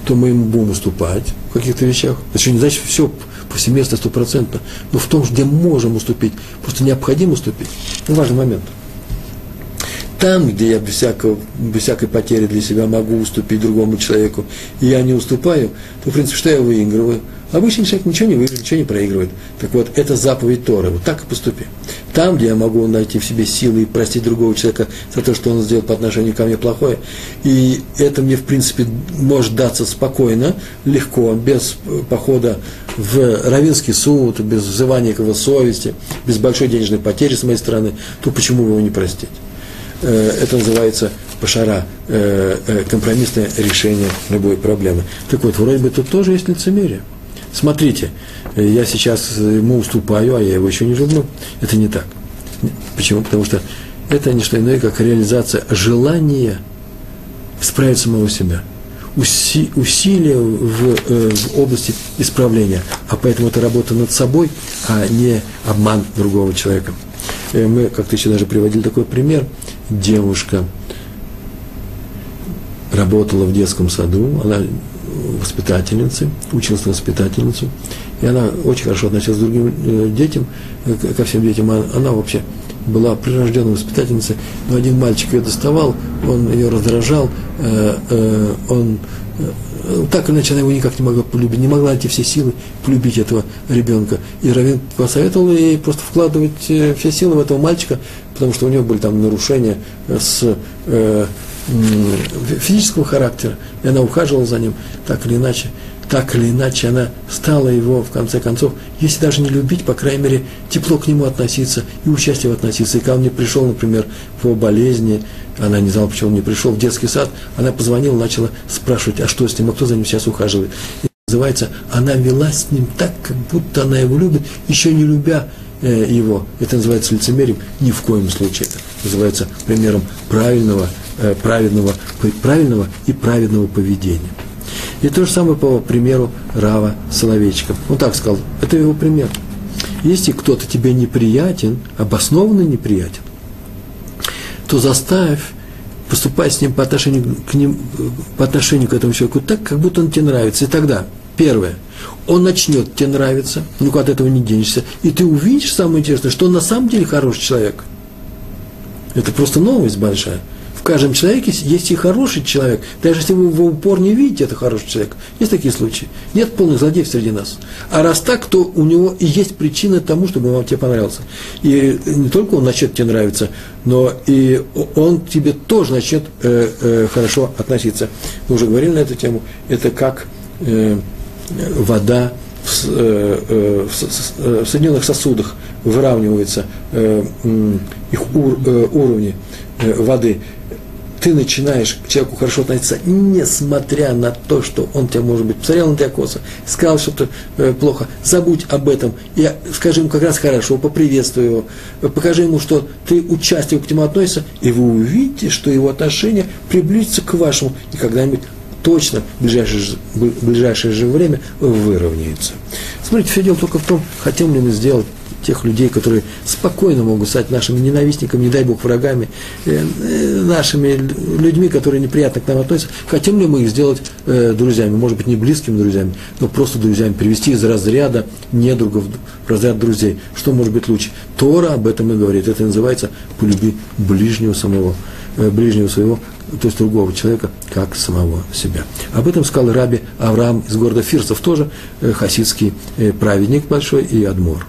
то мы ему будем уступать в каких-то вещах. Это не значит все повсеместно, стопроцентно, но в том, где можем уступить, просто необходимо уступить. Это важный момент. Там, где я без, всякого, без всякой потери для себя могу уступить другому человеку, и я не уступаю, то, в принципе, что я выигрываю? Обычный человек ничего не выигрывает, ничего не проигрывает. Так вот, это заповедь Торы. Вот так и поступи. Там, где я могу найти в себе силы и простить другого человека за то, что он сделал по отношению ко мне плохое, и это мне, в принципе, может даться спокойно, легко, без похода в Равинский суд, без взывания к его совести, без большой денежной потери с моей стороны, то почему его не простить? Э, это называется пошара, э, э, компромиссное решение любой проблемы. Так вот, вроде бы тут тоже есть лицемерие – смотрите, я сейчас ему уступаю, а я его еще не люблю. Это не так. Почему? Потому что это не что иное, как реализация желания исправить самого себя. Уси, усилия в, э, в области исправления. А поэтому это работа над собой, а не обман другого человека. Э, мы как-то еще даже приводили такой пример. Девушка работала в детском саду, она воспитательницы, училась на воспитательницу, и она очень хорошо относилась к другим э, детям, э, ко всем детям. Она вообще была прирожденной воспитательницей, но один мальчик ее доставал, он ее раздражал, э, он э, так или иначе она его никак не могла полюбить, не могла найти все силы полюбить этого ребенка. И Равин посоветовал ей просто вкладывать все силы в этого мальчика, потому что у него были там нарушения с э, физического характера, и она ухаживала за ним так или иначе так или иначе она стала его, в конце концов, если даже не любить, по крайней мере, тепло к нему относиться и участиво относиться. И когда он не пришел, например, по болезни, она не знала, почему он не пришел в детский сад, она позвонила, начала спрашивать, а что с ним, а кто за ним сейчас ухаживает. И называется, она вела с ним так, как будто она его любит, еще не любя э, его. Это называется лицемерием. Ни в коем случае это называется примером правильного, э, праведного, правильного и праведного поведения. И то же самое по примеру Рава Соловейчика. Он так сказал, это его пример. Если кто-то тебе неприятен, обоснованно неприятен, то заставь поступать с ним по отношению к, ним, по отношению к этому человеку так, как будто он тебе нравится. И тогда, первое, он начнет тебе нравиться, никуда от этого не денешься, и ты увидишь, самое интересное, что он на самом деле хороший человек. Это просто новость большая – в каждом человеке есть и хороший человек. Даже если вы его упор не видите, это хороший человек. Есть такие случаи. Нет полных злодеев среди нас. А раз так, то у него и есть причина тому, чтобы он тебе понравился. И не только он начнет тебе нравиться, но и он тебе тоже начнет э, э, хорошо относиться. Мы уже говорили на эту тему. Это как э, вода в, э, э, в, э, в соединенных сосудах выравнивается э, их ур, э, уровни э, воды ты начинаешь к человеку хорошо относиться, несмотря на то, что он тебя, может быть, посмотрел на тебя косо, сказал что-то э, плохо, забудь об этом, и скажи ему как раз хорошо, поприветствуй его, покажи ему, что ты участливо к нему относишься, и вы увидите, что его отношение приблизится к вашему, и когда-нибудь точно в ближайшее, в ближайшее же время выровняется. Смотрите, все дело только в том, хотим ли мы сделать тех людей, которые спокойно могут стать нашими ненавистниками, не дай Бог, врагами, э, э, нашими людьми, которые неприятно к нам относятся. Хотим ли мы их сделать э, друзьями, может быть, не близкими друзьями, но просто друзьями, перевести из разряда недругов в разряд друзей. Что может быть лучше? Тора об этом и говорит. Это называется «полюби ближнего самого, ближнего своего, то есть другого человека, как самого себя. Об этом сказал раби Авраам из города Фирсов, тоже хасидский праведник большой и адмор.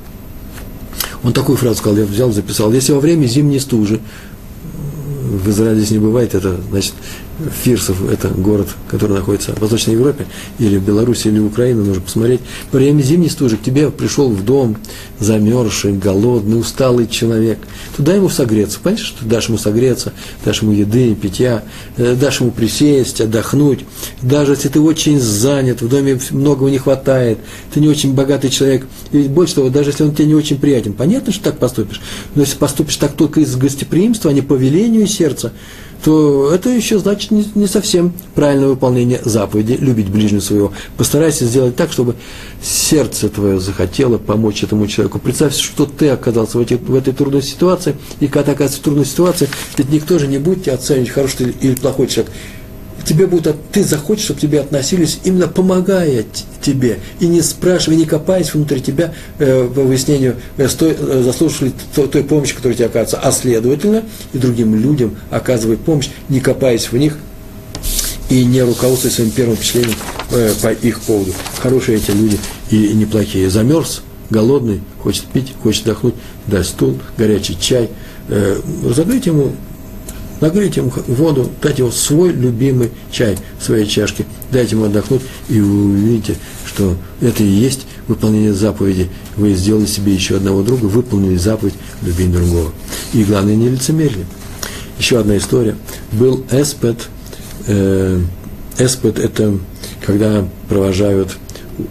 Он такую фразу сказал, я взял, записал. Если во время зимней стужи, в Израиле здесь не бывает, это, значит, Фирсов – это город, который находится в Восточной Европе, или в Беларуси, или в Украине, нужно посмотреть. Во время зимней стужи тебе пришел в дом замерзший, голодный, усталый человек. Туда ему согреться. Понимаешь, что ты дашь ему согреться, дашь ему еды, питья, э, дашь ему присесть, отдохнуть. Даже если ты очень занят, в доме многого не хватает, ты не очень богатый человек, и больше того, даже если он тебе не очень приятен, понятно, что так поступишь. Но если поступишь так только из гостеприимства, а не по велению сердца, то это еще значит не, не совсем правильное выполнение заповеди любить ближнего своего. Постарайся сделать так, чтобы сердце твое захотело помочь этому человеку. Представь, что ты оказался в, эти, в этой трудной ситуации, и когда ты оказываешься в трудной ситуации, ведь никто же не будет тебя оценивать, хороший ты или плохой человек тебе будет, ты захочешь, чтобы тебе относились именно помогая тебе, и не спрашивая, не копаясь внутри тебя э, по выяснению, э, стой, э, заслуживаешь ли той, той помощи, которая тебе оказывается, а следовательно, и другим людям оказывать помощь, не копаясь в них, и не руководствуясь своим первым впечатлением э, по их поводу. Хорошие эти люди и, неплохие. Замерз, голодный, хочет пить, хочет отдохнуть, дай стул, горячий чай. Э, разогрейте ему нагрейте ему воду, дайте ему свой любимый чай в своей чашке, дайте ему отдохнуть, и вы увидите, что это и есть выполнение заповеди. Вы сделали себе еще одного друга, выполнили заповедь любить другого. И главное, не лицемерие. Еще одна история. Был эспет. Э, эспет – это когда провожают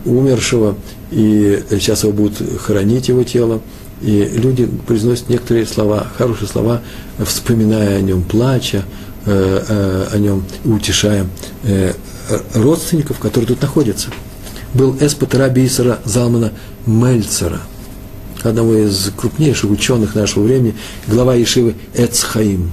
умершего, и сейчас его будут хоронить его тело, и люди произносят некоторые слова, хорошие слова, вспоминая о нем, плача э, э, о нем, утешая э, родственников, которые тут находятся. Был эспот раби Исара Залмана Мельцера, одного из крупнейших ученых нашего времени, глава Ешивы Эцхаим.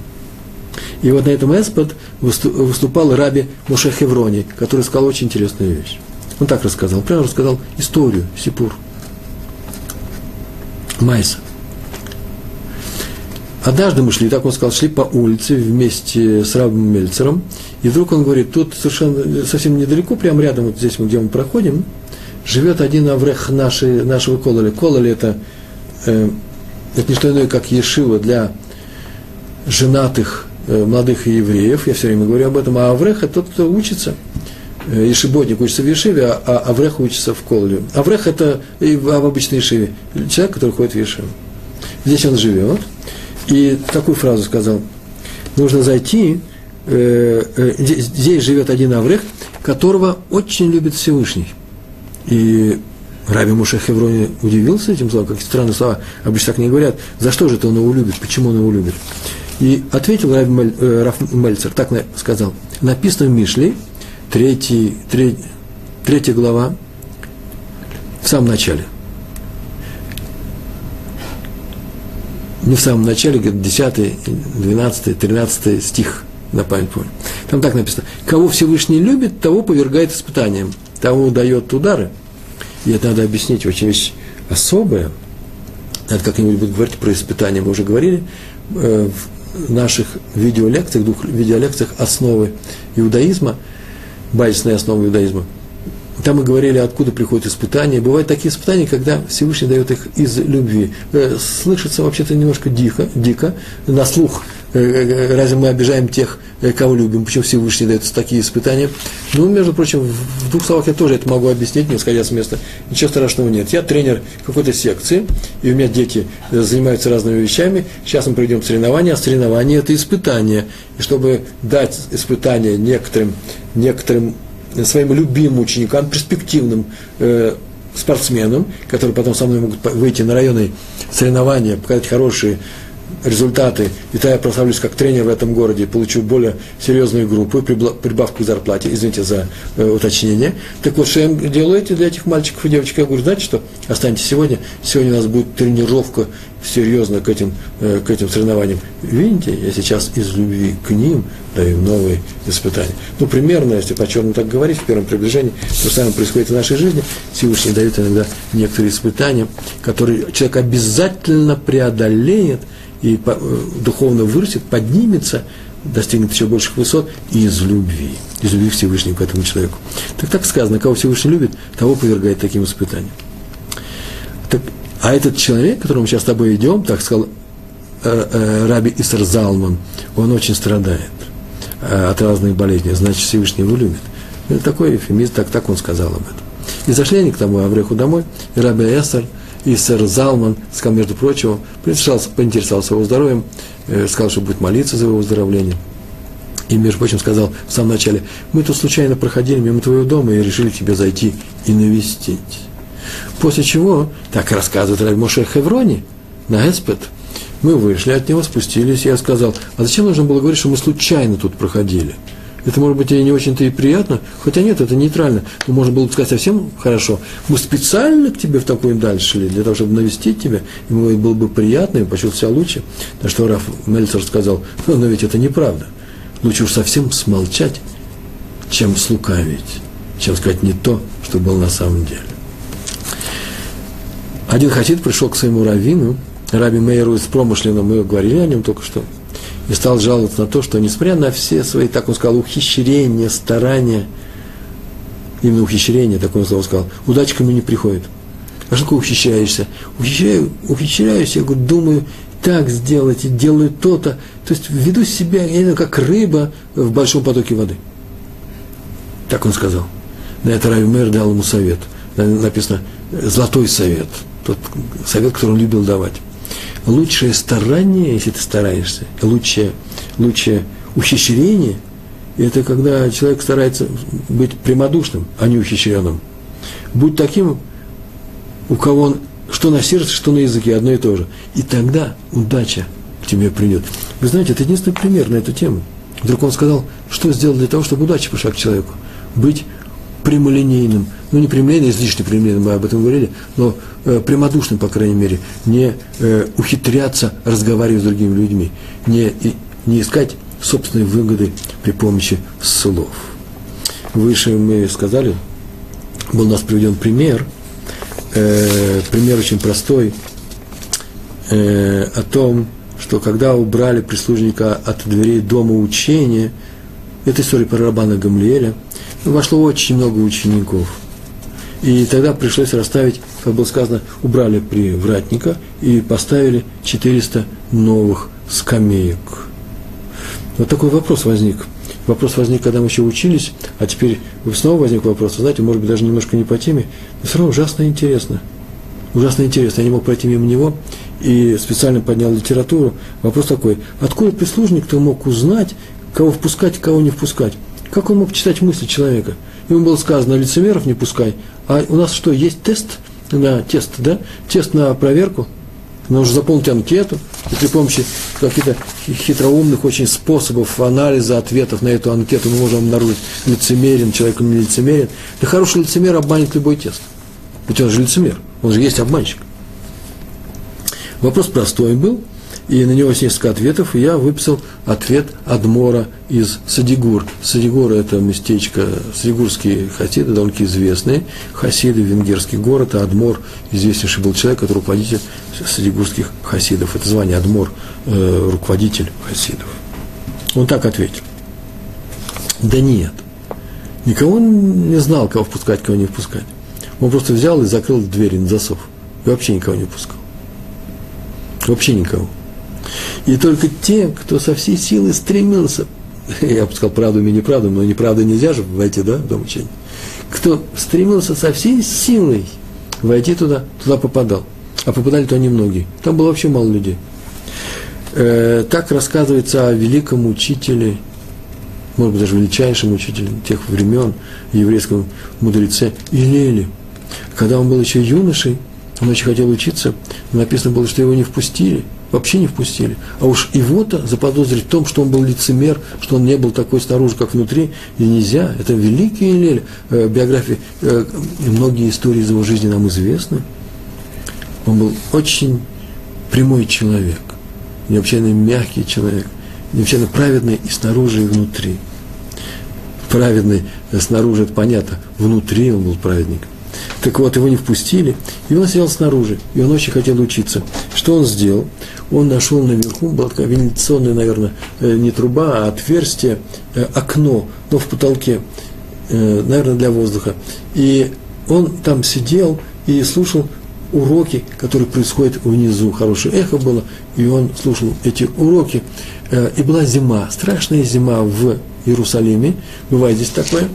И вот на этом эспот выступал раби Моше Хеврони, который сказал очень интересную вещь. Он так рассказал, прямо рассказал историю, Сипур – Майса. Однажды мы шли, так он сказал, шли по улице вместе с Рабом Мельцером, И вдруг он говорит, тут совершенно, совсем недалеко, прямо рядом, вот здесь, где мы проходим, живет один аврех нашей, нашего кололи. Кололи это, э, это не что иное, как ешива для женатых э, молодых евреев, я все время говорю об этом, а аврех это тот, кто учится. Э, ешеботник учится в Ешиве, а, а Аврех учится в Кололе. Аврех – это и в, обычной Ешиве, человек, который ходит в Ешиву. Здесь он живет, и такую фразу сказал, нужно зайти, э, э, здесь живет один Аврех, которого очень любит Всевышний. И Раби Муша Хеврони удивился этим словом, как странные слова, обычно так не говорят. За что же это он его любит, почему он его любит? И ответил Раби Мель, э, так сказал, написано в Мишле, третий, треть, третья глава, в самом начале. Не в самом начале, где-то 10, 12, 13 стих, на память помню. Там так написано. Кого Всевышний любит, того повергает испытанием, того дает удары. И это надо объяснить, очень вещь особая. Надо как-нибудь будет говорить про испытания. Мы уже говорили э, в наших видеолекциях, двух видеолекциях основы иудаизма – базисные основы иудаизма. Там мы говорили, откуда приходят испытания. Бывают такие испытания, когда Всевышний дает их из любви. Э, слышится вообще-то немножко дико, дико на слух. Э, э, разве мы обижаем тех, кого любим? Почему Всевышний дает такие испытания? Ну, между прочим, в двух словах я тоже это могу объяснить, не сходя с места. Ничего страшного нет. Я тренер какой-то секции, и у меня дети занимаются разными вещами. Сейчас мы проведем соревнования, а соревнования – это испытание. И чтобы дать испытание некоторым, некоторым своим любимым ученикам, перспективным э, спортсменам, которые потом со мной могут выйти на районные соревнования, показать хорошие результаты, и тогда я прославлюсь как тренер в этом городе, получу более серьезную группу, прибавку к зарплате, извините за э, уточнение. Так вот, что делаю для этих мальчиков и девочек? Я говорю, знаете что, останьтесь сегодня, сегодня у нас будет тренировка серьезно к этим, э, к этим соревнованиям. Видите, я сейчас из любви к ним даю новые испытания. Ну, примерно, если по-черному так говорить, в первом приближении, то самое происходит в нашей жизни. Всевышний дает иногда некоторые испытания, которые человек обязательно преодолеет – и э, духовно вырастет, поднимется, достигнет еще больших высот из любви, из любви Всевышнего к этому человеку. Так так сказано, кого Всевышний любит, того повергает таким испытаниям. Так, а этот человек, которому мы сейчас с тобой идем, так сказал э, э, Раби Исар Залман, он очень страдает э, от разных болезней, значит, Всевышний его любит. Это такой эфемизм, так, так он сказал об этом. И зашли они к тому Авреху домой, и Раби Эсар – и сэр Залман сказал, между прочим, поинтересовался его здоровьем, э, сказал, что будет молиться за его выздоровление. И, между прочим, сказал в самом начале, мы тут случайно проходили мимо твоего дома и решили тебе зайти и навестить. После чего, так рассказывает Раби Моше Хеврони, на Эспет, мы вышли от него, спустились, и я сказал, а зачем нужно было говорить, что мы случайно тут проходили? Это, может быть, и не очень-то и приятно, хотя нет, это нейтрально. Но можно было бы сказать совсем хорошо. Мы специально к тебе в такую даль шли, для того, чтобы навестить тебя, ему было бы приятно, и почувствовал себя лучше. На что Раф Мельцер сказал, ну, но ведь это неправда. Лучше уж совсем смолчать, чем слукавить, чем сказать не то, что было на самом деле. Один хасид пришел к своему раввину, Раби Мейеру из промышленного, мы говорили о нем только что – и стал жаловаться на то, что несмотря на все свои, так он сказал, ухищрения, старания, именно ухищрения, так он сказал, удача ко не приходит. А что такое ухищряешься? Ухищряю, ухищряюсь, я говорю, думаю, так сделать, делаю то-то. То есть веду себя, я как рыба в большом потоке воды. Так он сказал. На это Рави Мэр дал ему совет. Написано «золотой совет». Тот совет, который он любил давать лучшее старание, если ты стараешься, лучшее, лучшее ухищрение, это когда человек старается быть прямодушным, а не ухищренным. Будь таким, у кого он что на сердце, что на языке, одно и то же. И тогда удача к тебе придет. Вы знаете, это единственный пример на эту тему. Вдруг он сказал, что сделал для того, чтобы удача пришла к человеку. Быть прямолинейным, ну не прямолинейным, излишне прямолинейным, мы об этом говорили, но прямодушным, по крайней мере, не э, ухитряться разговаривать с другими людьми, не, не искать собственные выгоды при помощи слов. Выше мы сказали, был у нас приведен пример, э, пример очень простой, э, о том, что когда убрали прислужника от дверей дома учения, это история про Рабана Гамлиэля, вошло очень много учеников. И тогда пришлось расставить, как было сказано, убрали привратника и поставили 400 новых скамеек. Вот такой вопрос возник. Вопрос возник, когда мы еще учились, а теперь снова возник вопрос, знаете, может быть, даже немножко не по теме, но все равно ужасно интересно. Ужасно интересно. Я не мог пройти мимо него и специально поднял литературу. Вопрос такой, откуда прислужник-то мог узнать, кого впускать, кого не впускать? Как он мог читать мысли человека? Ему было сказано, лицемеров не пускай. А у нас что, есть тест на тест, да? Тест на проверку – нужно заполнить анкету, и при помощи каких-то хитроумных очень способов анализа ответов на эту анкету мы можем обнаружить, лицемерен человек или не лицемерен. Да хороший лицемер обманет любой тест. Ведь он же лицемер, он же есть обманщик. Вопрос простой был, и на него есть несколько ответов, и я выписал ответ Адмора из Садигур. Садигур – это местечко, садигурские хасиды, довольно известные, хасиды, венгерский город, а Адмор – известнейший был человек, который руководитель садигурских хасидов. Это звание Адмор э, – руководитель хасидов. Он так ответил. Да нет, никого не знал, кого впускать, кого не впускать. Он просто взял и закрыл двери на засов. И вообще никого не пускал. Вообще никого. И только те, кто со всей силы стремился, я бы сказал правду и неправду, но неправда нельзя же войти, да, в дом учения, кто стремился со всей силой войти туда, туда попадал. А попадали то немногие. Там было вообще мало людей. Э, так рассказывается о великом учителе, может быть, даже величайшем учителе тех времен, еврейском мудреце Илеле. Когда он был еще юношей, он очень хотел учиться, написано было, что его не впустили – вообще не впустили. А уж его-то заподозрить в том, что он был лицемер, что он не был такой снаружи, как внутри, и нельзя. Это великий Илель. Э, биографии, э, многие истории из его жизни нам известны. Он был очень прямой человек, необычайно мягкий человек, необычайно праведный и снаружи, и внутри. Праведный снаружи, это понятно, внутри он был праведником. Так вот, его не впустили, и он сидел снаружи, и он очень хотел учиться. Что он сделал? Он нашел наверху, была такая вентиляционная, наверное, э, не труба, а отверстие, э, окно, но в потолке, э, наверное, для воздуха. И он там сидел и слушал уроки, которые происходят внизу. Хорошее эхо было, и он слушал эти уроки. И была зима, страшная зима в Иерусалиме. Бывает здесь такое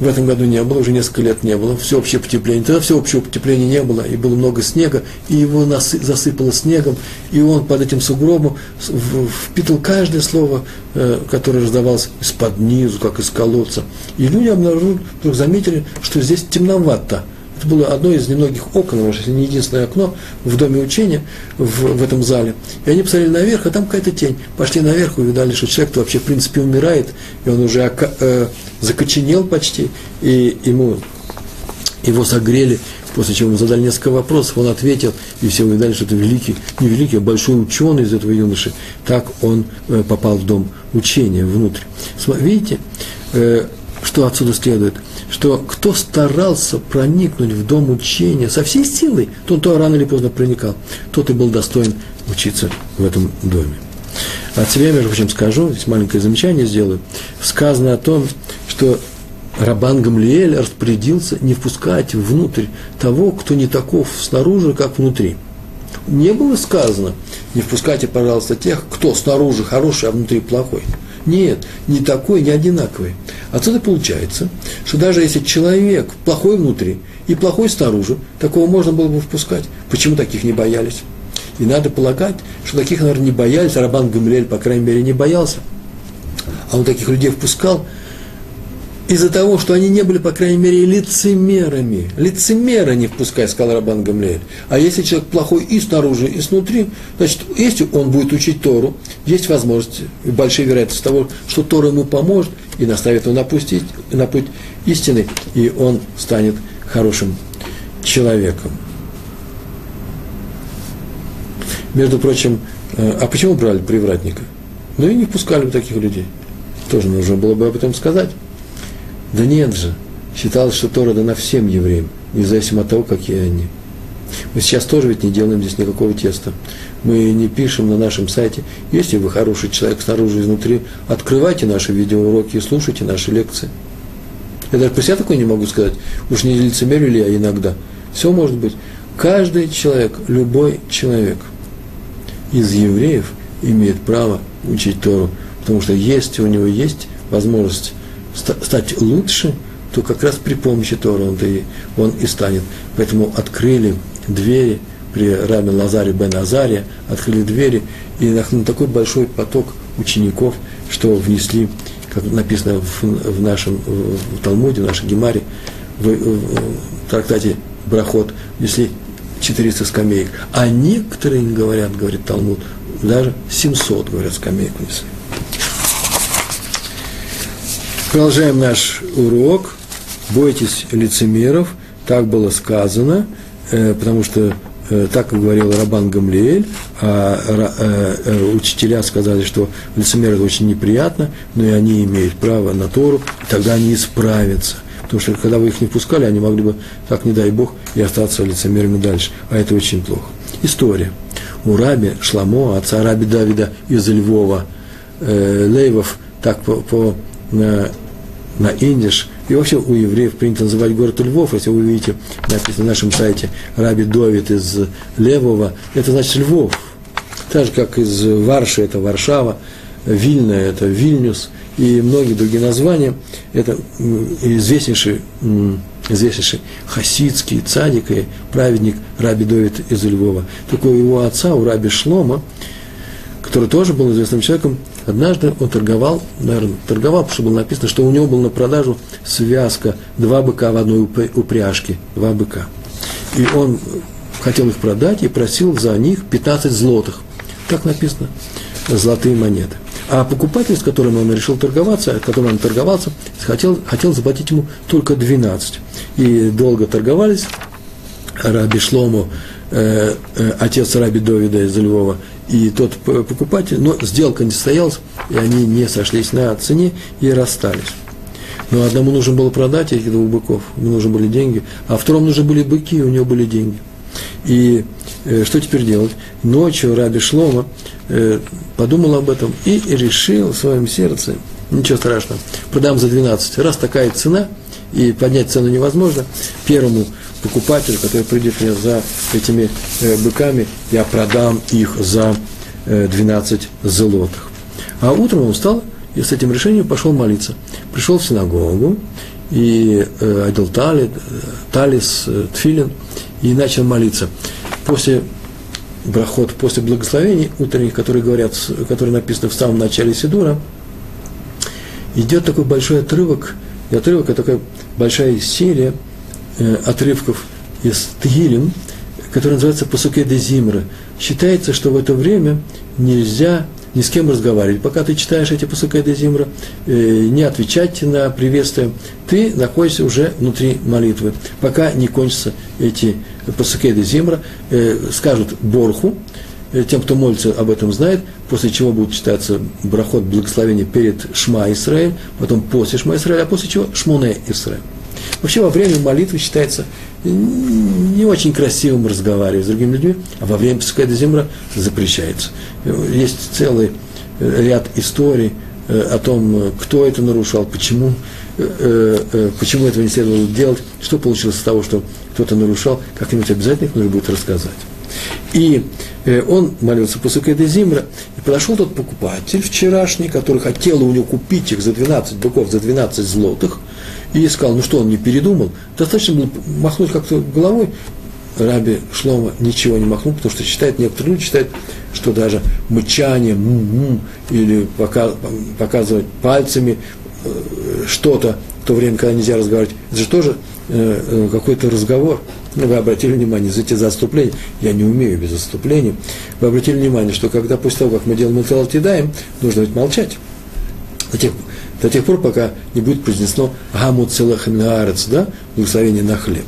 в этом году не было, уже несколько лет не было, всеобщее потепление. Тогда всеобщего потепления не было, и было много снега, и его насы, засыпало снегом, и он под этим сугробом впитал каждое слово, э, которое раздавалось из-под низу, как из колодца. И люди обнаружили, вдруг заметили, что здесь темновато – это было одно из немногих окон, может, если не единственное окно в доме учения, в, в этом зале. И они посмотрели наверх, а там какая-то тень. Пошли наверх, увидали, что человек вообще, в принципе, умирает, и он уже э, закоченел почти, и ему, его согрели, после чего ему задали несколько вопросов, он ответил, и все увидали, что это великий, не великий, а большой ученый из этого юноши. Так он э, попал в дом учения внутрь. Видите, э, что отсюда следует? Что кто старался проникнуть в дом учения со всей силой, тот то рано или поздно проникал, тот и был достоин учиться в этом доме. От себя, между прочим, скажу, здесь маленькое замечание сделаю. Сказано о том, что Рабан Гамлиэль распорядился не впускать внутрь того, кто не таков снаружи, как внутри. Не было сказано, не впускайте, пожалуйста, тех, кто снаружи хороший, а внутри плохой. Нет, не такой, не одинаковый. Отсюда получается, что даже если человек плохой внутри и плохой снаружи, такого можно было бы впускать. Почему таких не боялись? И надо полагать, что таких, наверное, не боялись, Рабан Гамлель, по крайней мере, не боялся. А он таких людей впускал, из-за того, что они не были, по крайней мере, лицемерами. Лицемера не впускай, сказал Рабан Гамлеэль. А если человек плохой и снаружи, и снутри, значит, если он будет учить Тору, есть возможность, большая вероятность того, что Тора ему поможет и наставит его на, пустить, на путь истины, и он станет хорошим человеком. Между прочим, э, а почему брали привратника? Ну и не впускали бы таких людей. Тоже нужно было бы об этом сказать. Да нет же. Считалось, что Тора дана всем евреям, независимо от того, какие они. Мы сейчас тоже ведь не делаем здесь никакого теста. Мы не пишем на нашем сайте. Если вы хороший человек снаружи и изнутри, открывайте наши видеоуроки и слушайте наши лекции. Я даже про себя такое не могу сказать. Уж не лицемерю ли я иногда. Все может быть. Каждый человек, любой человек из евреев имеет право учить Тору. Потому что если у него есть возможность стать лучше, то как раз при помощи Тора он, и, он и станет. Поэтому открыли двери при Раме Лазаре бен Азаре, открыли двери, и нахнул такой большой поток учеников, что внесли, как написано в, в нашем в Талмуде, в нашей Гемаре, в, в трактате Брахот, внесли 400 скамеек. А некоторые говорят, говорит Талмуд, даже 700, говорят, скамеек внесли. Продолжаем наш урок. Бойтесь лицемеров. Так было сказано, э, потому что э, так говорил Рабан Гамлиэль, а э, учителя сказали, что лицемеры это очень неприятно, но и они имеют право на Тору, и тогда они исправятся. Потому что когда вы их не пускали, они могли бы, так не дай Бог, и остаться лицемерами дальше. А это очень плохо. История. У раби Шламо, отца раби Давида из Львова, Лейвов, так по, по на, на индиш, и вообще у евреев принято называть город Львов, если вы видите, написано на нашем сайте Раби Довид из Левова, это значит Львов. Так же, как из Варши, это Варшава, Вильна – это Вильнюс, и многие другие названия. Это известнейший, известнейший хасидский цадик и праведник Раби Довид из Львова. У его отца, у Раби Шлома, который тоже был известным человеком, однажды он торговал, наверное, торговал, потому что было написано, что у него была на продажу связка, два быка в одной упряжке, два быка. И он хотел их продать и просил за них 15 злотых. Так написано, золотые монеты. А покупатель, с которым он решил торговаться, которым он торговался, хотел, хотел заплатить ему только 12. И долго торговались. Раби Шлому, э, э, отец Раби Довида из Львова, и тот покупатель, но сделка не состоялась, и они не сошлись на цене и расстались. Но одному нужно было продать этих двух быков, ему нужны были деньги, а второму нужны были быки, у него были деньги. И э, что теперь делать? Ночью Раби Шлома э, подумал об этом и решил в своем сердце, ничего страшного, продам за 12. Раз такая цена, и поднять цену невозможно, первому покупателю, который придет мне за этими э, быками, я продам их за э, 12 золотых. А утром он встал и с этим решением пошел молиться. Пришел в синагогу и э, одел тали, талис, э, тфилин и начал молиться. После брахот, после благословений утренних, которые говорят, которые написаны в самом начале Сидура, идет такой большой отрывок, и отрывок – это такая большая серия э, отрывков из Тгилем, который называется «Пасуке де Зимра». Считается, что в это время нельзя ни с кем разговаривать. Пока ты читаешь эти пасуке де Зимра, э, не отвечать на приветствие, ты находишься уже внутри молитвы. Пока не кончатся эти пасуке де Зимра, э, скажут Борху, э, тем, кто молится, об этом знает, после чего будет читаться брахот благословения перед Шма Исраэль, потом после Шма Исраэль, а после чего Шмуне Исраэль. Вообще во время молитвы считается не очень красивым разговаривать с другими людьми, а во время Пасхайда Земра запрещается. Есть целый ряд историй э, о том, кто это нарушал, почему, э, э, почему этого не следовало делать, что получилось из того, что кто-то нарушал, как-нибудь обязательно их нужно будет рассказать. И он молился по Сукеде Зимра, и подошел тот покупатель вчерашний, который хотел у него купить их за 12 быков, за 12 злотых, и сказал, ну что, он не передумал, достаточно было махнуть как-то головой, Раби Шлома ничего не махнул, потому что считает, некоторые люди считают, что даже мычание, м-м, или пока, показывать пальцами э, что-то в то время, когда нельзя разговаривать, это же тоже э, э какой-то разговор. Вы обратили внимание, за эти заступления, я не умею без заступления, вы обратили внимание, что когда после того, как мы делаем Муталатидаем, нужно ведь молчать. До тех пор, пока не будет произнесено «Гаму целахаминаарец», да, благословение на хлеб.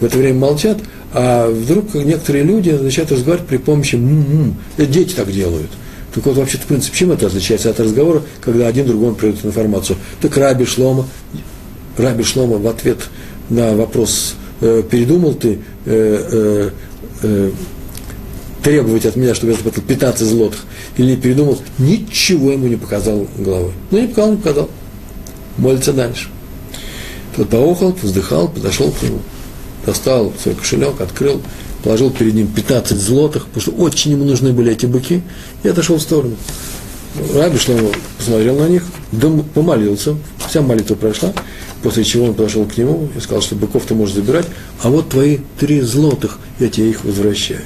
В это время молчат, а вдруг некоторые люди начинают разговаривать при помощи «м-м». Это дети так делают. Так вот, вообще-то, в принципе, чем это отличается от разговора, когда один другому передает информацию? Так Раби Шлома, Раби Шлома в ответ на вопрос э, передумал ты э, э, э, требовать от меня, чтобы я заплатил 15 злотых, или не передумал, ничего ему не показал головой. Ну, не показал, не показал. Молится дальше. Тот поохал, вздыхал, подошел к нему, достал свой кошелек, открыл, положил перед ним 15 злотых, потому что очень ему нужны были эти быки, и отошел в сторону. Раби Шломо посмотрел на них, помолился, вся молитва прошла, после чего он подошел к нему и сказал, что быков ты можешь забирать, а вот твои три злотых, я тебе их возвращаю.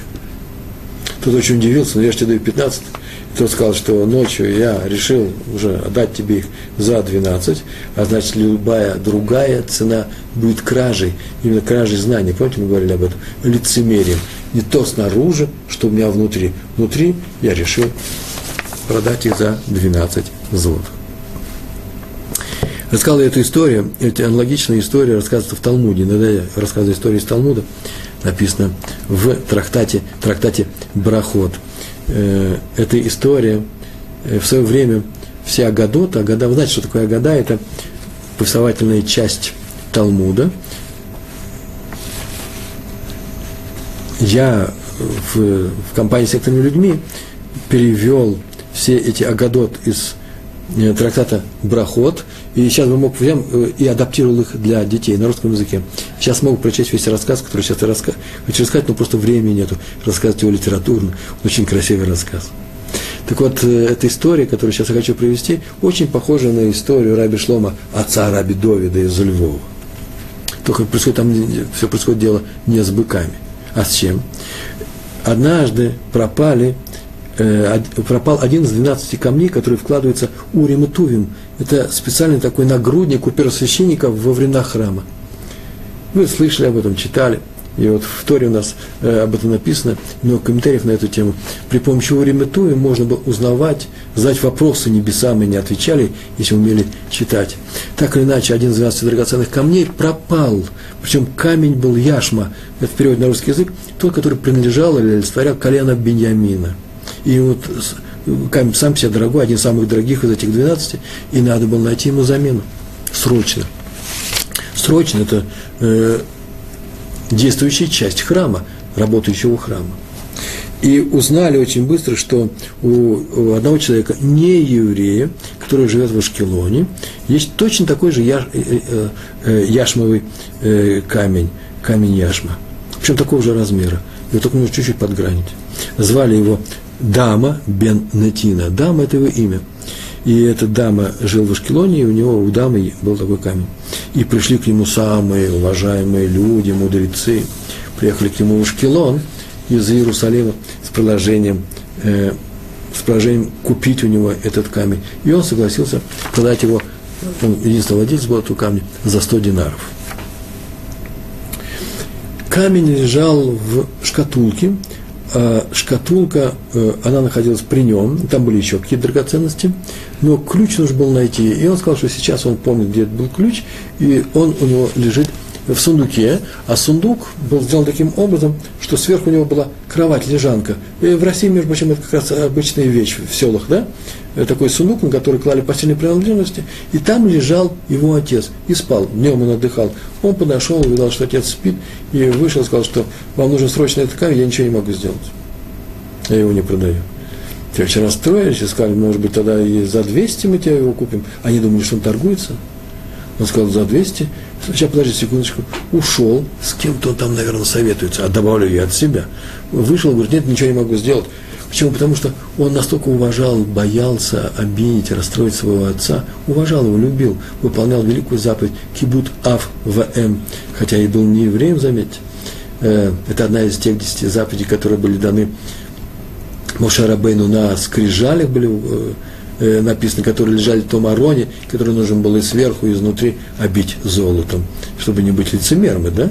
Тот очень удивился, но я же тебе даю 15. И тот сказал, что ночью я решил уже отдать тебе их за 12, а значит, любая другая цена будет кражей, именно кражей знаний. Помните, мы говорили об этом? Лицемерием. Не то снаружи, что у меня внутри. Внутри я решил продать их за 12 злотых. Рассказал я эту историю, эти аналогичные истории рассказываются в Талмуде. Иногда я рассказываю истории из Талмуда, написано в трактате, трактате Брахот. Э, эта история э, в свое время все Агадот, Агада, вы знаете, что такое Агада, это повествовательная часть Талмуда. Я в, в компании с некоторыми людьми перевел все эти агадот из э, трактата Брахот, и сейчас бы мог взял э, и адаптировал их для детей на русском языке. Сейчас могу прочесть весь рассказ, который сейчас я раска... хочу рассказать, но просто времени нету рассказывать его литературно. Очень красивый рассказ. Так вот, э, эта история, которую сейчас я хочу привести, очень похожа на историю Раби Шлома, отца Раби Довида из Львова. Только происходит, там все происходит дело не с быками, а с чем? Однажды пропали Э, пропал один из 12 камней, который вкладывается Урим и Тувим. Это специальный такой нагрудник у первосвященников во времена храма. Вы слышали об этом, читали. И вот в Торе у нас э, об этом написано, много комментариев на эту тему. При помощи Урим и Тувим можно было узнавать, задать вопросы небесам, и не отвечали, если умели читать. Так или иначе, один из 12 драгоценных камней пропал. Причем камень был яшма, это в переводе на русский язык, тот, который принадлежал или олицетворял колено Беньямина – и вот камень сам себе дорогой, один из самых дорогих из этих 12, и надо было найти ему замену. Срочно. Срочно это э, действующая часть храма, работающего храма. И узнали очень быстро, что у, одного человека, не еврея, который живет в Ашкелоне, есть точно такой же яш, э, э, э, яшмовый э, камень, камень яшма. Причем такого же размера. Его только нужно чуть-чуть подгранить. Звали его Дама бен Натина. Дама – это его имя. И эта дама жил в Ашкелоне, и у него, у дамы был такой камень. И пришли к нему самые уважаемые люди, мудрецы. Приехали к нему в Ашкелон из Иерусалима с предложением, э, с предложением купить у него этот камень. И он согласился продать его, он единственный владелец был этого камня, за 100 динаров. Камень лежал в шкатулке, шкатулка, э, она находилась при нем, там были еще какие-то драгоценности, но ключ нужно было найти. И он сказал, что сейчас он помнит, где был ключ, и он у него лежит в сундуке, а сундук был сделан таким образом, что сверху у него была кровать-лежанка. И в России, между прочим, это как раз обычная вещь в селах, да? Э, такой сундук, на который клали постельные принадлежности, и там лежал его отец и спал. Днем он отдыхал. Он подошел, увидел, что отец спит, и вышел и сказал, что вам нужен срочно этот камень, я ничего не могу сделать. Я его не продаю. Те очень расстроились и сказали, может быть, тогда и за 200 мы тебе его купим. Они думали, что он торгуется. Он сказал, за 200. Сейчас, подожди секундочку. Ушел, с кем-то он там, наверное, советуется, а добавлю я от себя. Вышел, говорит, нет, ничего не могу сделать. Почему? Потому что он настолько уважал, боялся обидеть, расстроить своего отца, уважал его, любил, выполнял великую заповедь Кибут Ав В.М., хотя и был не евреем, заметьте. Э, это одна из тех десяти заповедей, которые были даны Мошарабейну на скрижалях, были э, написаны, которые лежали в том ароне, который нужно было и сверху, и изнутри обить золотом, чтобы не быть лицемерами, да?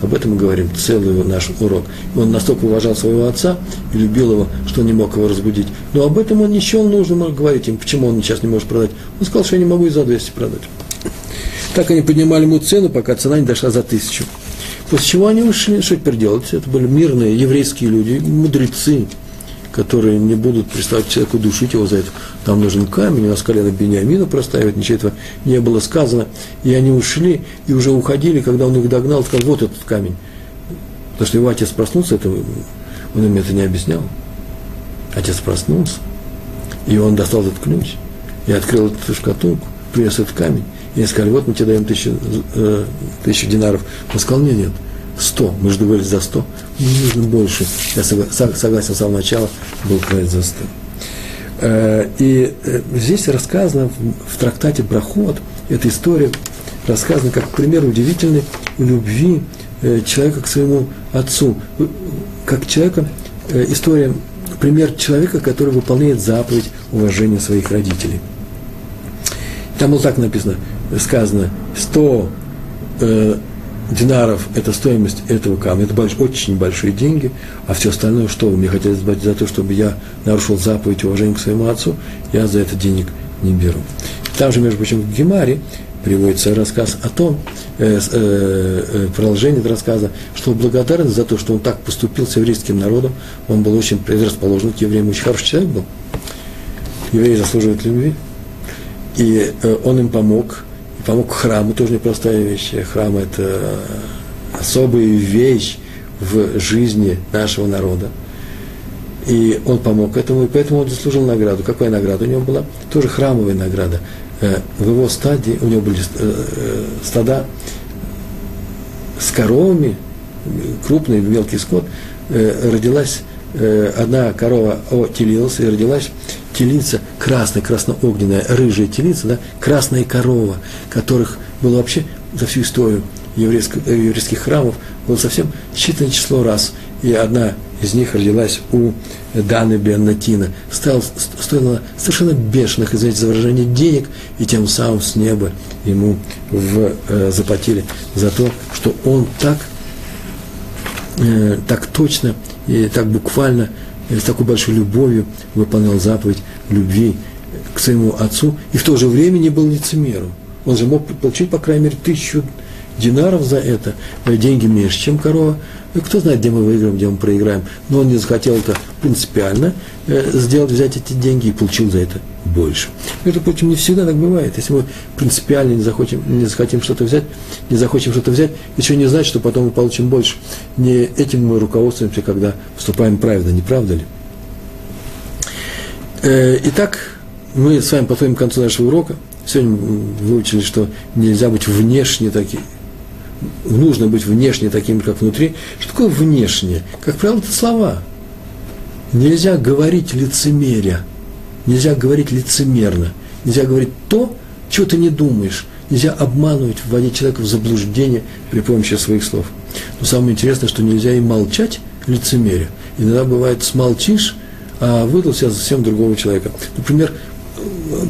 Об этом мы говорим целый наш урок. Он настолько уважал своего отца и любил его, что не мог его разбудить. Но об этом он не счел нужным говорить им, почему он сейчас не может продать. Он сказал, что я не могу и за 200 продать. Так они поднимали ему цену, пока цена не дошла за тысячу. После чего они ушли, что теперь делать? Это были мирные еврейские люди, мудрецы, которые не будут приставать человеку душить его за это. Там нужен камень, у нас колено Бениамина проставить, ничего этого не было сказано. И они ушли, и уже уходили, когда он их догнал, сказал, вот этот камень. Потому что его отец проснулся, это, он им это не объяснял. Отец проснулся, и он достал этот ключ, и открыл эту шкатулку, принес этот камень. И сказали, вот мы тебе даем тысячу, э, тысячу динаров. Он сказал, нет, нет, сто, мы же договорились за сто, мне нужно больше. Я согласен с самого начала, был проект за сто. Э, и э, здесь рассказано в трактате Брахот, эта история рассказана как пример удивительной любви э, человека к своему отцу. Как человека, история, пример человека, который выполняет заповедь уважения своих родителей. Там было так написано, сказано, 100 динаров – это стоимость этого камня, это больш, очень большие деньги, а все остальное, что мне хотели заплатить за то, чтобы я нарушил заповедь уважения к своему отцу, я за это денег не беру. Там же, между прочим, в Гемаре приводится рассказ о том, э, э, э, продолжение этого рассказа, что благодарен за то, что он так поступил с еврейским народом, он был очень предрасположен к евреям, очень хороший человек был. Евреи заслуживают любви. И э, он им помог, помог храму, тоже непростая вещь. Храм – это особая вещь в жизни нашего народа. И он помог этому, и поэтому он заслужил награду. Какая награда у него была? Тоже храмовая награда. Э, в его стадии, у него были э, э, стада с коровами, крупный мелкий скот, родилась одна корова отелилась, и родилась телица, красная, красноогненная, рыжая телица, да, красная корова, которых было вообще за всю историю еврейских, э, еврейских храмов было совсем считанное число раз. И одна из них родилась у Даны Беннатина. Стала, стоила совершенно бешеных, извините за выражение, денег, и тем самым с неба ему в, э, заплатили за то, что он так, э, так точно и так буквально с такой большой любовью выполнял заповедь любви к своему отцу, и в то же время не был лицемером. Он же мог получить, по крайней мере, тысячу динаров за это, деньги меньше, чем корова. И кто знает, где мы выиграем, где мы проиграем. Но он не захотел это принципиально э, сделать, взять эти деньги и получил за это больше. Между прочим, не всегда так бывает. Если мы принципиально не захотим, не захотим что-то взять, не захотим что-то взять, еще не значит, что потом мы получим больше. Не этим мы руководствуемся, когда вступаем правильно, не правда ли? Э, итак, мы с вами подходим к концу нашего урока. Сегодня выучили, что нельзя быть внешне таким, нужно быть внешне таким, как внутри. Что такое внешне? Как правило, это слова. Нельзя говорить лицемеря, нельзя говорить лицемерно, нельзя говорить то, чего ты не думаешь. Нельзя обманывать, вводить человека в заблуждение при помощи своих слов. Но самое интересное, что нельзя и молчать лицемеря. Иногда бывает, смолчишь, а выдал себя совсем другого человека. Например,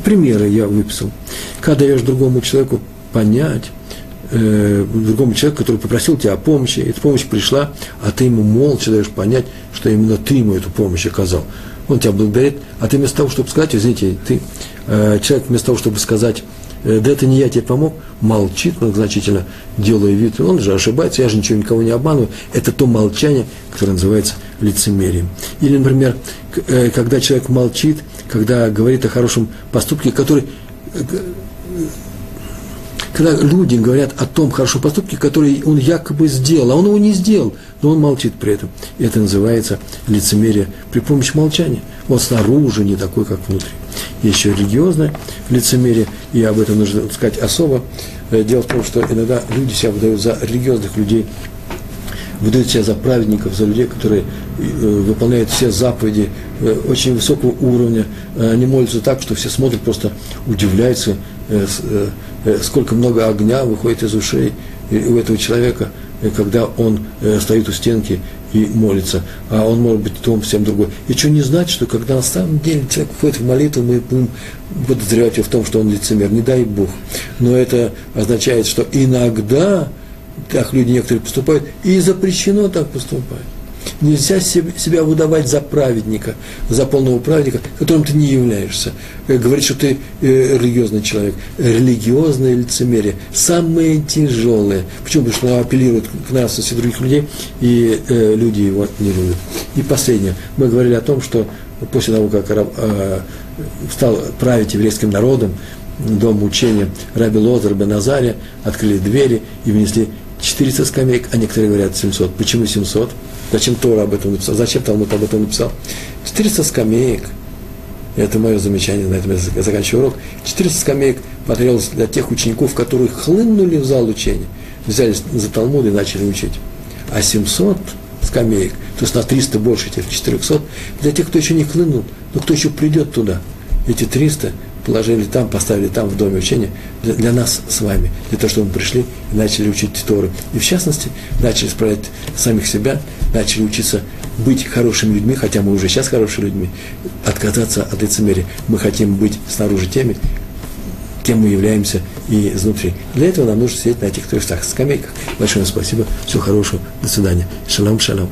примеры я выписал. Когда даешь другому человеку понять, э, другому человеку, который попросил тебя о помощи, эта помощь пришла, а ты ему молча даешь понять, что именно ты ему эту помощь оказал. Он тебя благодарит, а ты вместо того, чтобы сказать, извините, ты, э, человек вместо того, чтобы сказать, э, да это не я тебе помог, молчит многозначительно, делая вид, он же ошибается, я же ничего никого не обманываю. Это то молчание, которое называется лицемерием. Или, например, э, когда человек молчит, когда говорит о хорошем поступке, который э, когда люди говорят о том хорошем поступке, который он якобы сделал, а он его не сделал, но он молчит при этом. Это называется лицемерие при помощи молчания. Он снаружи не такой, как внутри. Есть еще религиозное лицемерие, и об этом нужно сказать особо. Э, дело в том, что иногда люди себя выдают за религиозных людей, выдают себя за праведников, за людей, которые э, выполняют все заповеди э, очень высокого уровня. Они молятся так, что все смотрят, просто удивляются, сколько много огня выходит из ушей у этого человека, когда он стоит у стенки и молится, а он может быть том всем другой. И что не значит, что когда на самом деле человек входит в молитву, мы будем подозревать его в том, что он лицемер. Не дай Бог. Но это означает, что иногда так люди некоторые поступают, и запрещено так поступать. Нельзя себя выдавать за праведника, за полного праведника, которым ты не являешься. Э, говорить, что ты э, религиозный человек. Религиозное лицемерие. Самое тяжелое. Почему? Потому что оно апеллирует к нас и других людей, и э, люди его не любят. И последнее. Мы говорили о том, что после того, как стал править еврейским народом, дом учения Раби Лозер Беназария, открыли двери и внесли 400 скамеек, а некоторые говорят 700. Почему 700? Зачем Тора об этом написал? Зачем Талмуд об этом написал? 400 скамеек. Это мое замечание, на этом я заканчиваю урок. 400 скамеек потребовалось для тех учеников, которые хлынули в зал учения, взялись за Талмуд и начали учить. А 700 скамеек, то есть на 300 больше тех 400, для тех, кто еще не хлынул, но кто еще придет туда. Эти 300 положили там, поставили там, в доме учения, для, для нас с вами, для того, чтобы мы пришли и начали учить Торы. И в частности, начали исправлять самих себя, начали учиться быть хорошими людьми, хотя мы уже сейчас хорошими людьми, отказаться от лицемерия. Мы хотим быть снаружи теми, кем мы являемся и изнутри. Для этого нам нужно сидеть на этих трех скамейках. Большое спасибо, всего хорошего, до свидания. Шалом, шалом.